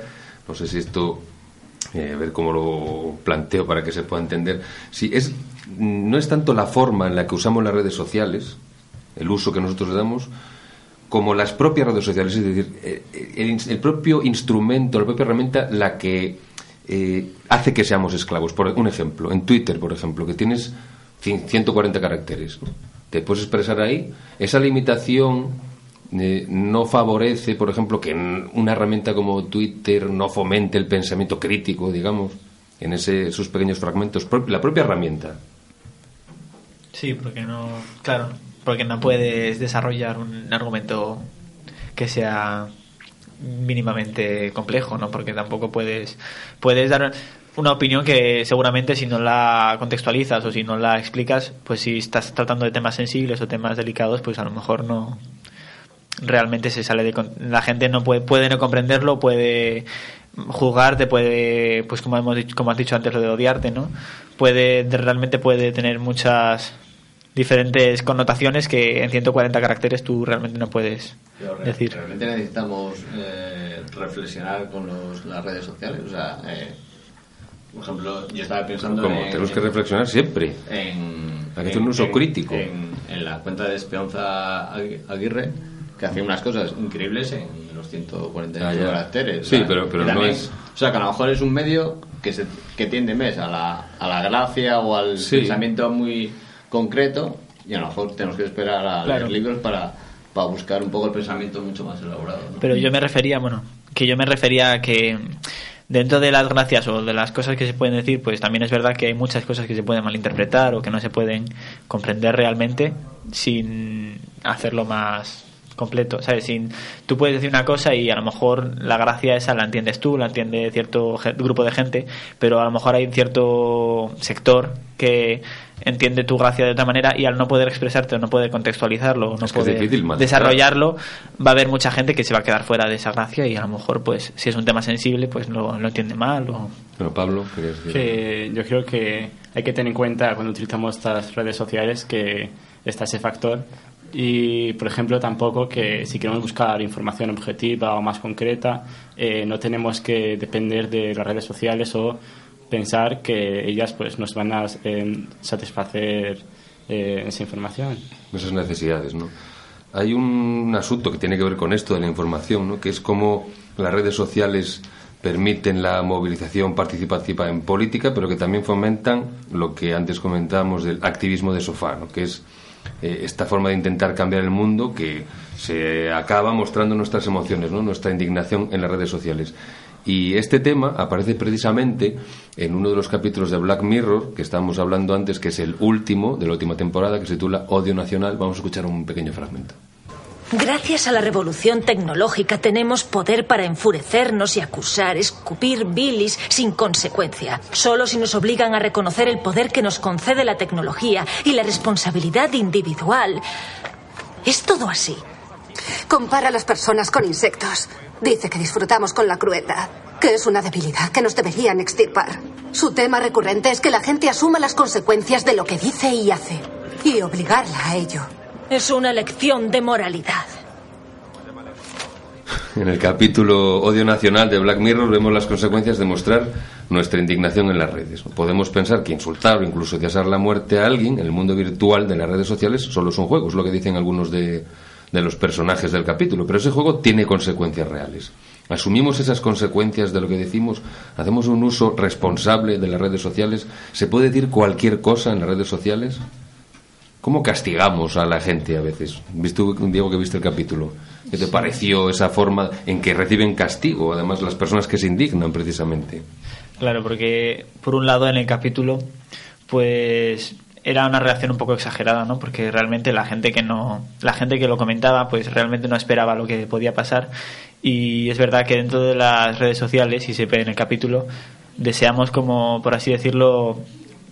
no sé si esto, eh, a ver cómo lo planteo para que se pueda entender. Si es, no es tanto la forma en la que usamos las redes sociales, el uso que nosotros le damos, como las propias redes sociales, es decir, eh, el, ins- el propio instrumento, la propia herramienta, la que eh, hace que seamos esclavos. Por un ejemplo, en Twitter, por ejemplo, que tienes 140 caracteres, te puedes expresar ahí, esa limitación eh, no favorece, por ejemplo, que una herramienta como Twitter no fomente el pensamiento crítico, digamos, en ese, esos pequeños fragmentos, la propia herramienta. Sí, porque no. Claro, porque no puedes desarrollar un argumento que sea mínimamente complejo, ¿no? Porque tampoco puedes. Puedes dar una opinión que seguramente si no la contextualizas o si no la explicas, pues si estás tratando de temas sensibles o temas delicados, pues a lo mejor no. Realmente se sale de. La gente no puede, puede no comprenderlo, puede juzgar, te puede, pues como hemos dicho, como has dicho antes, lo de odiarte, ¿no? Puede, realmente puede tener muchas diferentes connotaciones que en 140 caracteres tú realmente no puedes re- decir. Realmente necesitamos eh, reflexionar con los- las redes sociales. O sea, eh, por ejemplo, yo estaba pensando Como en, tenemos que reflexionar siempre. en, Hay que hacer un uso en- crítico. En, en la cuenta de Esperanza Agui- Aguirre, que hace unas cosas increíbles en los 148 Ah, caracteres. Sí, sea, pero- pero y no también- es- O sea, que a lo mejor es un medio que, se, que tiende más a la, a la gracia o al Sí. pensamiento muy concreto y a lo mejor tenemos que esperar a Claro. leer libros para, para buscar un poco el pensamiento mucho más elaborado. ¿no? Pero yo me refería, bueno, que yo me refería a que dentro de las gracias o de las cosas que se pueden decir, pues también es verdad que hay muchas cosas que se pueden malinterpretar o que no se pueden comprender realmente sin hacerlo más completo, ¿sabes? Sin, tú puedes decir una cosa y a lo mejor la gracia esa la entiendes tú, la entiende cierto grupo de gente, pero a lo mejor hay un cierto sector que entiende tu gracia de otra manera y al no poder expresarte o no poder contextualizarlo o no Es que poder difícil desarrollarlo va a haber mucha gente que se va a quedar fuera de esa gracia y a lo mejor pues si es un tema sensible pues lo, lo entiende mal o Bueno, Pablo, querías decir. que yo creo que hay que tener en cuenta cuando utilizamos estas redes sociales que está ese factor y por ejemplo tampoco que si queremos buscar información objetiva o más concreta eh, no tenemos que depender de las redes sociales o pensar que ellas pues nos van a eh, satisfacer eh, esa información esas necesidades, ¿no? Hay un asunto que tiene que ver con esto de la información, ¿no? Que es cómo las redes sociales permiten la movilización participativa en política, pero que también fomentan lo que antes comentábamos del activismo de sofá, ¿no? Que es eh, esta forma de intentar cambiar el mundo que se acaba mostrando nuestras emociones, ¿no? Nuestra indignación en las redes sociales. Y este tema aparece precisamente en uno de los capítulos de Black Mirror, que estábamos hablando antes, que es el último de la última temporada, que se titula Odio Nacional. Vamos a escuchar un pequeño fragmento. Gracias a la revolución tecnológica tenemos poder para enfurecernos y acusar, escupir bilis sin consecuencia. Solo si nos obligan a reconocer el poder que nos concede la tecnología y la responsabilidad individual. Es todo así. Compara a las personas con insectos. Dice que disfrutamos con la crueldad, que es una debilidad que nos deberían extirpar. Su tema recurrente es que la gente asuma las consecuencias de lo que dice y hace, y obligarla a ello. Es una lección de moralidad. En el capítulo Odio Nacional de Black Mirror vemos las consecuencias de mostrar nuestra indignación en las redes. Podemos pensar que insultar o incluso desear la muerte a alguien en el mundo virtual de las redes sociales solo son juegos, lo que dicen algunos de, de los personajes del capítulo, pero ese juego tiene consecuencias reales. Asumimos esas consecuencias de lo que decimos, hacemos un uso responsable de las redes sociales, se puede decir cualquier cosa en las redes sociales. ¿Cómo castigamos a la gente a veces? ¿Viste, Diego, que viste el capítulo? ¿Qué te pareció esa forma en que reciben castigo, además, las personas que se indignan precisamente? Claro, porque por un lado en el capítulo, pues era una reacción un poco exagerada, ¿no? Porque realmente la gente que no, la gente que lo comentaba, pues realmente no esperaba lo que podía pasar. Y es verdad que dentro de las redes sociales, y se ve en el capítulo, deseamos como, por así decirlo,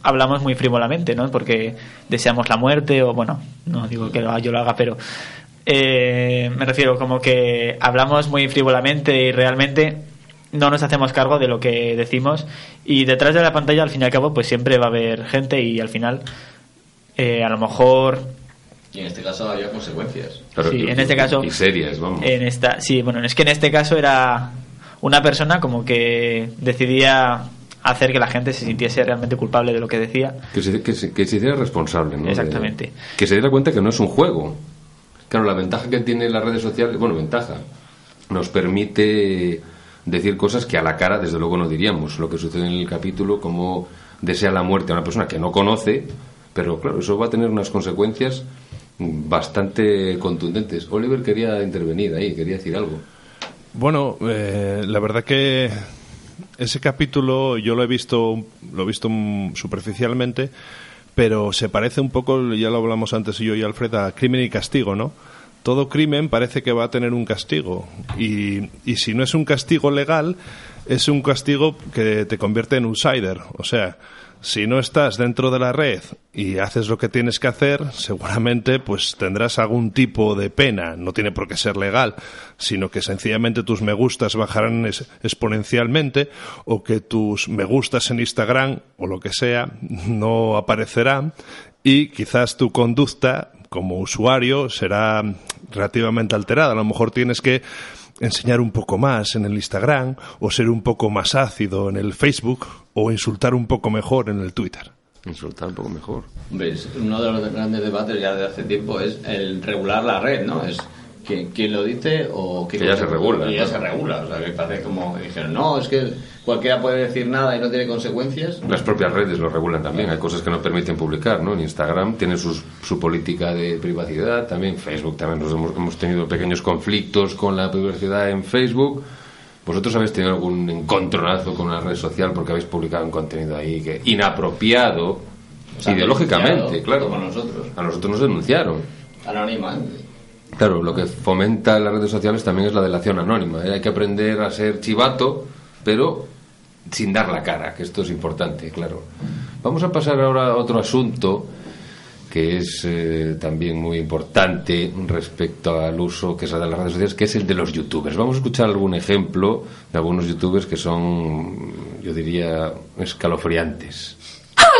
hablamos muy frívolamente, ¿no? Porque deseamos la muerte, o bueno, no digo que yo lo haga, pero eh, me refiero como que hablamos muy frívolamente y realmente no nos hacemos cargo de lo que decimos y detrás de la pantalla al fin y al cabo pues siempre va a haber gente y al final eh, a lo mejor Y en este caso había consecuencias. Claro, Sí, en este caso- Y serias, vamos. en esta sí bueno es que en este caso era una persona como que decidía hacer que la gente se sintiese realmente culpable de lo que decía Que se, que se, que se hiciera responsable, ¿no? Exactamente. De- que se diera cuenta que no es un juego. Claro, la ventaja que tienen las redes sociales, bueno, ventaja, nos permite decir cosas que a la cara, desde luego, no diríamos. Lo que sucede en el capítulo, como desea la muerte a una persona que no conoce, pero claro, eso va a tener unas consecuencias bastante contundentes. Oliver quería intervenir ahí, quería decir algo. Bueno, eh, la verdad que ese capítulo yo lo he visto, lo he visto superficialmente, pero se parece un poco, ya lo hablamos antes yo y Alfred, a Crimen y Castigo, ¿no? Todo crimen parece que va a tener un castigo y, y si no es un castigo legal, es un castigo que te convierte en outsider. O sea, si no estás dentro de la red y haces lo que tienes que hacer, seguramente pues tendrás algún tipo de pena. No tiene por qué ser legal, sino que sencillamente tus me gustas bajarán es- exponencialmente o que tus me gustas en Instagram o lo que sea no aparecerán y quizás tu conducta como usuario será relativamente alterada. A lo mejor tienes que enseñar un poco más en el Instagram o ser un poco más ácido en el Facebook o insultar un poco mejor en el Twitter. Insultar un poco mejor. Hombre, es- uno de los grandes debates ya de hace tiempo es el regular la red, ¿no? Es que, quién lo dice o qué Que ya se regula, Y ya ¿no? se regula. O sea, que parece como dijeron, no, es que cualquiera puede decir nada y no tiene consecuencias. Las propias redes lo regulan también. Hay cosas que no permiten publicar, ¿no? En Instagram tiene sus- su política de privacidad, también Facebook también nos hemos, hemos tenido pequeños conflictos con la privacidad en Facebook. ¿Vosotros habéis tenido algún encontronazo con una red social porque habéis publicado un contenido ahí que inapropiado O sea, ideológicamente, claro? como a nosotros. A nosotros nos denunciaron. Anónimamente. Claro, lo que fomenta las redes sociales también es la delación anónima. ¿eh? Hay que aprender a ser chivato, pero sin dar la cara, que esto es importante, claro. Vamos a pasar ahora a otro asunto que es eh, también muy importante respecto al uso que se da de las redes sociales, que es el de los youtubers. Vamos a escuchar algún ejemplo de algunos youtubers que son, yo diría, escalofriantes.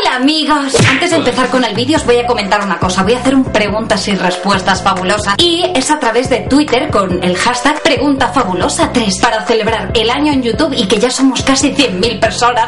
Hola amigos, antes de empezar con el vídeo os voy a comentar una cosa, voy a hacer un preguntas y respuestas fabulosas y es a través de Twitter con el hashtag Pregunta Fabulosa 3 para celebrar el año en YouTube y que ya somos casi 100.000 personas.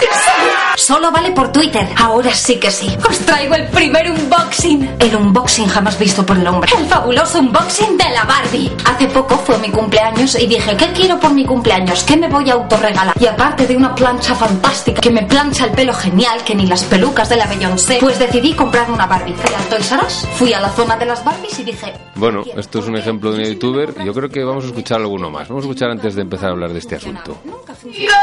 Solo vale por Twitter, ahora sí que sí. Os traigo el primer unboxing, el unboxing jamás visto por el hombre, el fabuloso unboxing de la Barbie. Hace poco fue mi cumpleaños y dije, ¿qué quiero por mi cumpleaños? ¿Qué me voy a autorregalar? Y aparte de una plancha fantástica que me plancha el pelo genial, que ni las pelucas de la Beyoncé, pues decidí comprar una Barbie. Fui al Toys R Us, fui a la zona de las Barbies y dije, Bueno, esto es un ejemplo de un youtuber y yo creo que vamos a escuchar alguno más. Vamos a escuchar antes de empezar a hablar de este asunto. Chicos,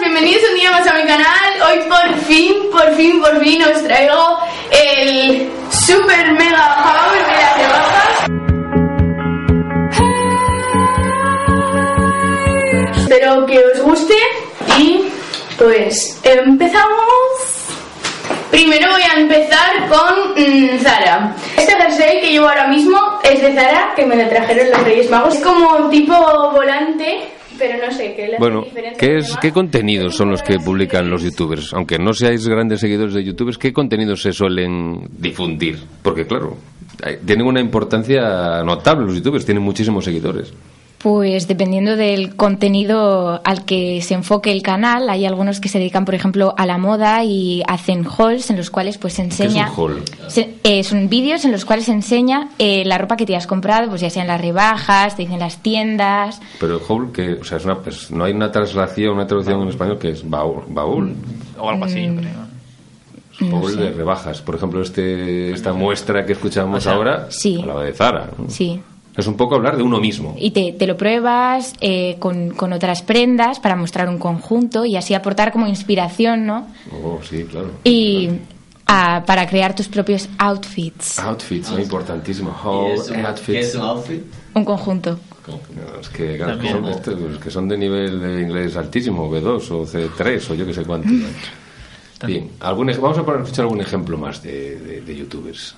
bienvenidos un día más a mi canal. Hoy por fin, por fin, por fin os traigo el super mega haul de las rebajas. Espero que os guste y pues empezamos. Primero voy a empezar con mm, Zara. Este jersey que llevo ahora mismo es de Zara, que me lo trajeron los Reyes Magos. Es como tipo volante, pero no sé qué le hace Bueno, diferencia ¿qué, es. ¿qué contenidos son los que publican los youtubers? Aunque no seáis grandes seguidores de youtubers, ¿qué contenidos se suelen difundir? Porque claro, tienen una importancia notable los youtubers, tienen muchísimos seguidores. Pues dependiendo del contenido al que se enfoque el canal, hay algunos que se dedican, por ejemplo, a la moda y hacen hauls en los cuales pues se ¿Qué es enseña... un haul? Se- eh, son vídeos en los cuales se enseña eh, la ropa que te has comprado, pues ya sean las rebajas, te dicen las tiendas. Pero el haul, que, o sea, es una, pues, no hay una traslación, una traducción en español que es baúl. baúl. O algo así, yo creo. No Baúl sé. de rebajas. Por ejemplo, este, esta muestra que escuchamos O sea, ahora, sí. hablaba de Zara. Sí. Es un poco hablar de uno mismo. Y te, te lo pruebas eh, con, con otras prendas para mostrar un conjunto y así aportar como inspiración, ¿no? Oh, sí, claro. Y ah, para crear tus propios outfits. Outfits, ¿no? importantísimo. ¿Y Haul, es un- outfits. ¿Qué es un outfit? Un conjunto. No, es que, claro, son, estos, pues, que son de nivel de inglés altísimo, B2 o C3 o yo que sé cuánto. Bien, algún, vamos a poner, escuchar algún ejemplo más de, de- de youtubers.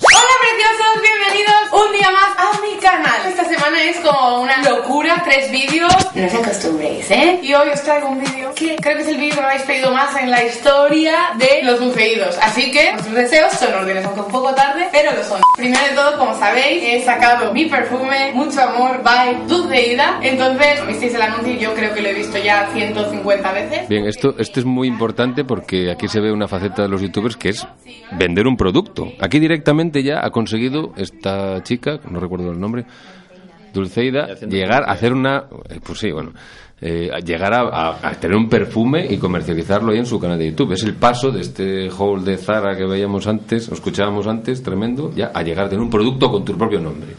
Hola preciosos, bienvenidos un día más a mi canal. Esta semana es como una locura, tres vídeos. No os acostumbréis, ¿eh? Y hoy os traigo un vídeo que creo que es el vídeo que me habéis pedido más en la historia de los buceidos. Así que vuestros deseos son órdenes, aunque un poco tarde, pero lo son. Primero de todo, como sabéis, he sacado mi perfume, mucho amor, by Dulceida. Entonces, visteis el anuncio y yo creo que lo he visto ya 150 veces. Bien, esto, esto es muy importante porque aquí se ve una faceta de los youtubers que es vender un producto. Aquí directamente ya ha conseguido esta chica, no recuerdo el nombre, Dulceida, llegar a hacer una. eh, Pues sí, bueno. eh, llegar a, a- a tener un perfume y comercializarlo ahí en su canal de YouTube. Es el paso de este haul de Zara que veíamos antes, o escuchábamos antes, tremendo, ya a llegar a tener un producto con tu propio nombre.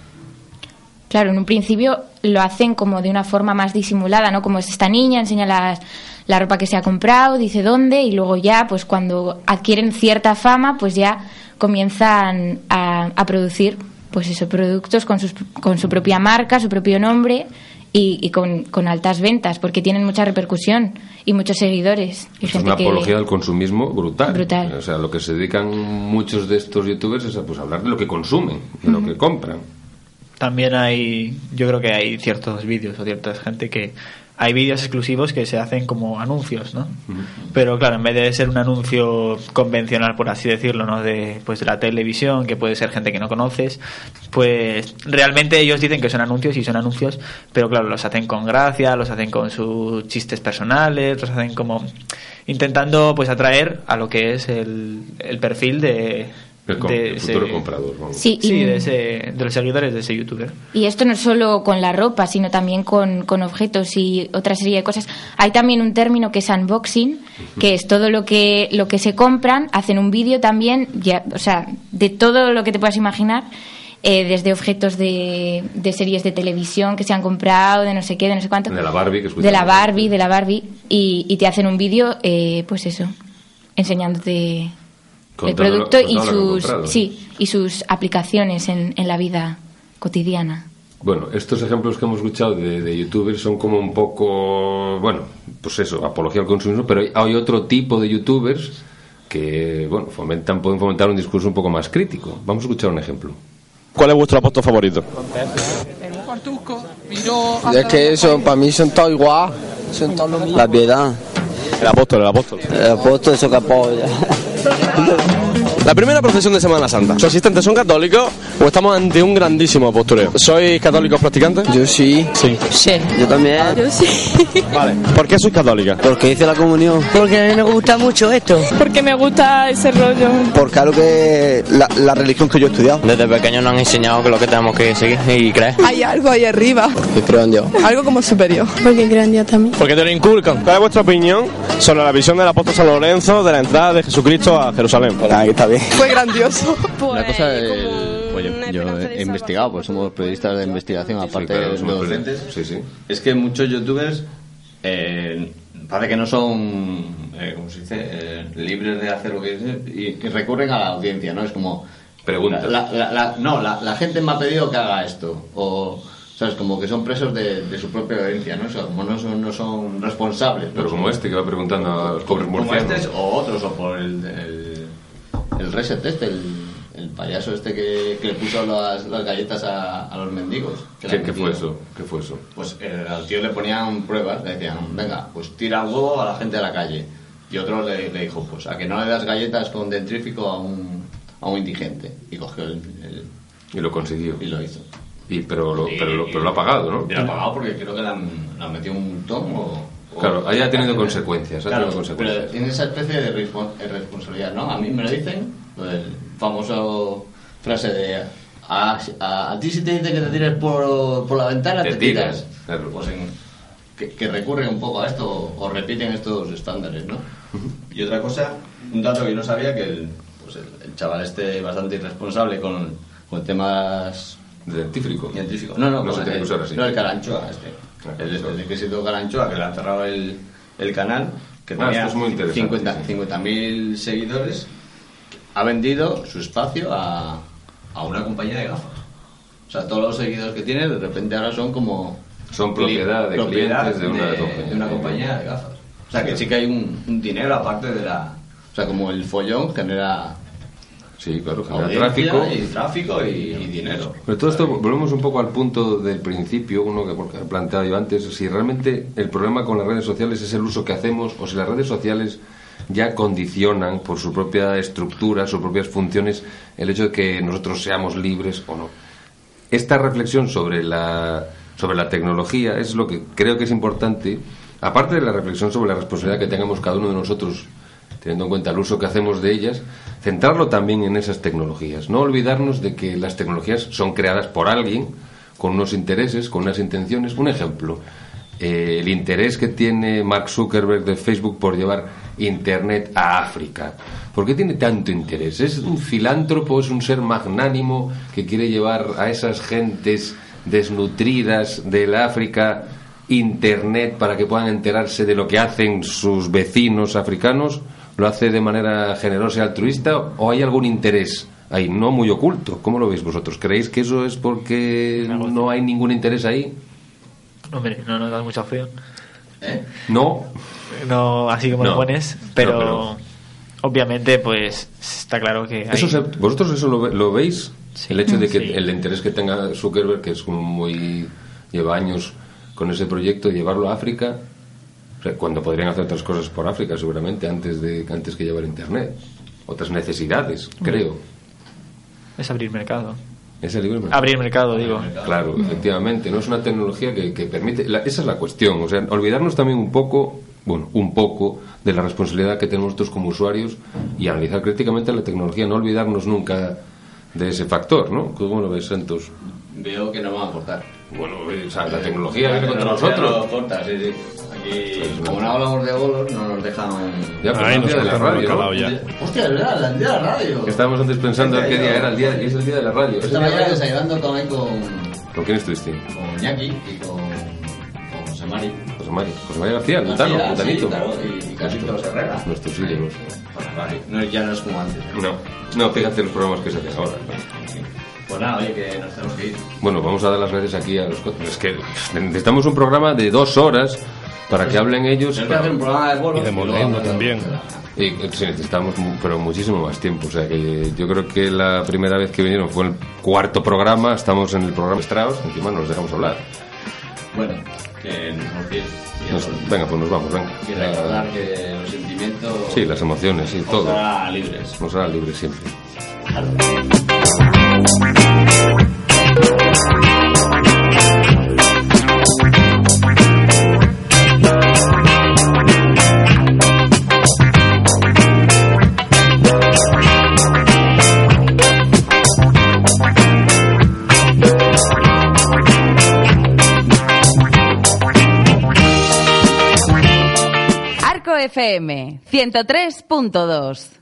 Claro, en un principio lo hacen como de una forma más disimulada, ¿no? Como es esta niña, enseña las- la ropa que se ha comprado, dice dónde, y luego ya, pues cuando adquieren cierta fama, pues ya comienzan a, a producir, pues esos productos con, sus, con su propia marca, su propio nombre y, y con, con altas ventas, porque tienen mucha repercusión y muchos seguidores. Y Es gente una que- apología del consumismo brutal. Brutal. O sea, lo que se dedican muchos de estos youtubers es a pues, hablar de lo que consumen, de lo que compran. También hay, yo creo que hay ciertos vídeos o cierta gente que hay vídeos exclusivos que se hacen como anuncios, ¿no? Pero claro, en vez de ser un anuncio convencional, por así decirlo, ¿no? De, pues de la televisión, que puede ser gente que no conoces, pues realmente ellos dicen que son anuncios y son anuncios, pero claro, los hacen con gracia, los hacen con sus chistes personales, los hacen como intentando pues atraer a lo que es el, el perfil de... El, com- de el ese- futuro comprador. vamos. Sí, y- de, ese, de los seguidores de ese youtuber. Y esto no es solo con la ropa, sino también con, con objetos y otra serie de cosas. Hay también un término que es unboxing, que es todo lo que, lo que se compran, hacen un vídeo también, ya, o sea, de todo lo que te puedas imaginar, eh, desde objetos de, de series de televisión que se han comprado, de no sé qué, de no sé cuánto. De la Barbie que de la Barbie, de la Barbie, y, y te hacen un vídeo, eh, pues eso, enseñándote el Contándolo- producto y que han sus, comprado. sí, y sus aplicaciones en, en la vida cotidiana. Bueno, estos ejemplos que hemos escuchado de, de youtubers son como un poco, bueno, pues eso, apología al consumismo, pero hay, hay otro tipo de youtubers que, bueno, fomentan, pueden fomentar un discurso un poco más crítico. Vamos a escuchar un ejemplo. ¿Cuál es vuestro apóstol favorito? Es que eso, para mí son todos igual. Son todos lo mismo. La piedad. El apóstol, el apóstol. El apóstol, eso que apoya. Because La primera procesión de Semana Santa. ¿Sus asistentes son católicos o estamos ante un grandísimo apostoleo? ¿Sois católicos practicantes? Yo sí. Sí. Sí. Yo también. Yo sí. Vale. ¿Por qué sois católicas? Porque hice la comunión. Porque a mí me gusta mucho esto. Porque me gusta ese rollo. Porque algo que la, la religión que yo he estudiado. Desde pequeños nos han enseñado que lo que tenemos que seguir y creer. Hay algo ahí arriba. Que creo en Dios. Algo como superior. Porque creo en Dios también. Porque te lo inculcan. ¿Cuál es vuestra opinión sobre la visión del apóstol San Lorenzo de la entrada de Jesucristo a Jerusalén? Ahí está bien. Fue grandioso. Una cosa, el- pues yo, yo he investigado, pues somos periodistas de investigación, aparte claro, de somos docentes. Sí, sí. Es que muchos youtubers eh, parece que no son, eh, ¿cómo se dice?, Eh, libres de hacer lo que dicen y, y recurren a la audiencia, ¿no? Es como... Pregunta. la- la- la- no, la, la gente me ha pedido que haga esto. O, ¿sabes? Como que son presos de, de su propia audiencia, ¿no? O sea, como no son, no son responsables. ¿no? Pero como este que va preguntando a los pobres como murcianos. este o otros, o por el, el, el reset este, el, el payaso este que, que le puso las, las galletas a, a los mendigos. que ¿Qué, qué fue eso? ¿Qué fue eso? Pues eh, al tío le ponían pruebas, le decían, venga, pues tira un huevo a la gente de la calle. Y otro le, le dijo, pues a que no le das galletas con dentrífico a un, a un indigente. Y cogió el, el- Y lo consiguió. Y lo hizo. Y, pero, lo, pero, lo, pero lo ha pagado, ¿no? Y lo ha pagado porque creo que le han, le han metido un montón o... Claro, ahí ha tenido consecuencias, ha Claro, tenido consecuencias. pero tiene esa especie de respon- de responsabilidad, ¿no? A mí me lo dicen, del famoso frase de a, a- a ti si te dicen que te tires por, por la ventana, Te te, tiras, tiras. claro. Pues en- que, que recurren un poco a esto o, o repiten estos estándares, ¿no? Y otra cosa, un dato que yo no sabía, que el, pues el, el chaval este bastante irresponsable con, con temas... ¿De dentífrico? Científico. No, no, No se con tiene el, que usar así. no, el caranchoa este. El, el, de que se toca caranchoa, que le han cerrado el, el canal, que Ah, tenía esto es muy interesante, 50 50.000 seguidores, ha vendido su espacio a, a una compañía de gafas. O sea, todos los seguidores que tiene de repente ahora son como... Son propiedad de clientes de una compañía. de una compañía de gafas. O sea, que sí que hay un, un dinero aparte de la... O sea, como el follón genera... Sí, claro, genera tráfico. Y tráfico y, y dinero. Pero todo esto, volvemos un poco al punto del principio, uno que he planteado yo antes, si realmente el problema con las redes sociales es el uso que hacemos o si las redes sociales ya condicionan por su propia estructura, sus propias funciones, el hecho de que nosotros seamos libres o no. Esta reflexión sobre la, sobre la tecnología es lo que creo que es importante, aparte de la reflexión sobre la responsabilidad que tengamos cada uno de nosotros teniendo en cuenta el uso que hacemos de ellas, centrarlo también en esas tecnologías. No olvidarnos de que las tecnologías son creadas por alguien, con unos intereses, con unas intenciones. Un ejemplo, eh, el interés que tiene Mark Zuckerberg de Facebook por llevar Internet a África. ¿Por qué tiene tanto interés? ¿Es un filántropo, es un ser magnánimo que quiere llevar a esas gentes desnutridas del África Internet para que puedan enterarse de lo que hacen sus vecinos africanos? ¿Lo hace de manera generosa y altruista o hay algún interés ahí, no muy oculto? ¿Cómo lo veis vosotros? ¿Creéis que eso es porque no hay ningún interés ahí? Hombre, no nos das mucha opción. No. No, así como lo pones, pero, No, pero- obviamente, pues está claro que hay... Eso se- ¿Vosotros eso lo, lo veis? El hecho de que Sí. el interés que tenga Zuckerberg, que es como muy. lleva años con ese proyecto, llevarlo a África, cuando podrían hacer otras cosas por África, seguramente, antes, de, antes que llevar Internet. Otras necesidades, creo. Es abrir mercado. Es el libre mercado. Abrir mercado, digo. Claro, efectivamente, no es una tecnología que, que permite. la- esa es la cuestión, o sea, olvidarnos también un poco, bueno, un poco de la responsabilidad que tenemos nosotros como usuarios y analizar críticamente la tecnología, no olvidarnos nunca de ese factor, ¿no? ¿Cómo lo ves, Santos? Veo que no van a aportar. Bueno, o sea, la tecnología viene contra nosotros. no aporta, sí, sí. Aquí, como no hablamos de bolos, no nos dejan. Ya, pero Ahí no nos de la radio. Hostia, es verdad, el día de la radio. Que estábamos antes pensando Este qué día era el día, y es el día de la radio. ¿Es el Esta día de la mañana desayunando con, ahí con, ¿Con quién estuviste? con Iñaki y con, con José Mari. José María. José María García, el Tano, García, el Tanito. sí, claro, y- y Carlitos Herrera. Nuestros ídolos. Vale, no, ya no es como antes. No, no, fíjate los programas que se hacen ahora. Pues nada, oye, que nos tenemos que ir. Bueno, vamos a dar las gracias aquí a los... Es que necesitamos un programa de dos horas para que hablen ellos. Tenemos que hacer un programa de bolos. Y de Molendo también. Y sí, necesitamos pero muchísimo más tiempo. O sea que yo creo que la primera vez que vinieron fue el cuarto programa. Estamos en el programa Strauss. Encima no nos dejamos hablar. Bueno, que nos. Y Nos- venga, pues nos vamos, venga. Y recordar que los sentimientos. Sí, las emociones, sí, nos todo. hará libres. Nos hará libres siempre. Arco FM 103.2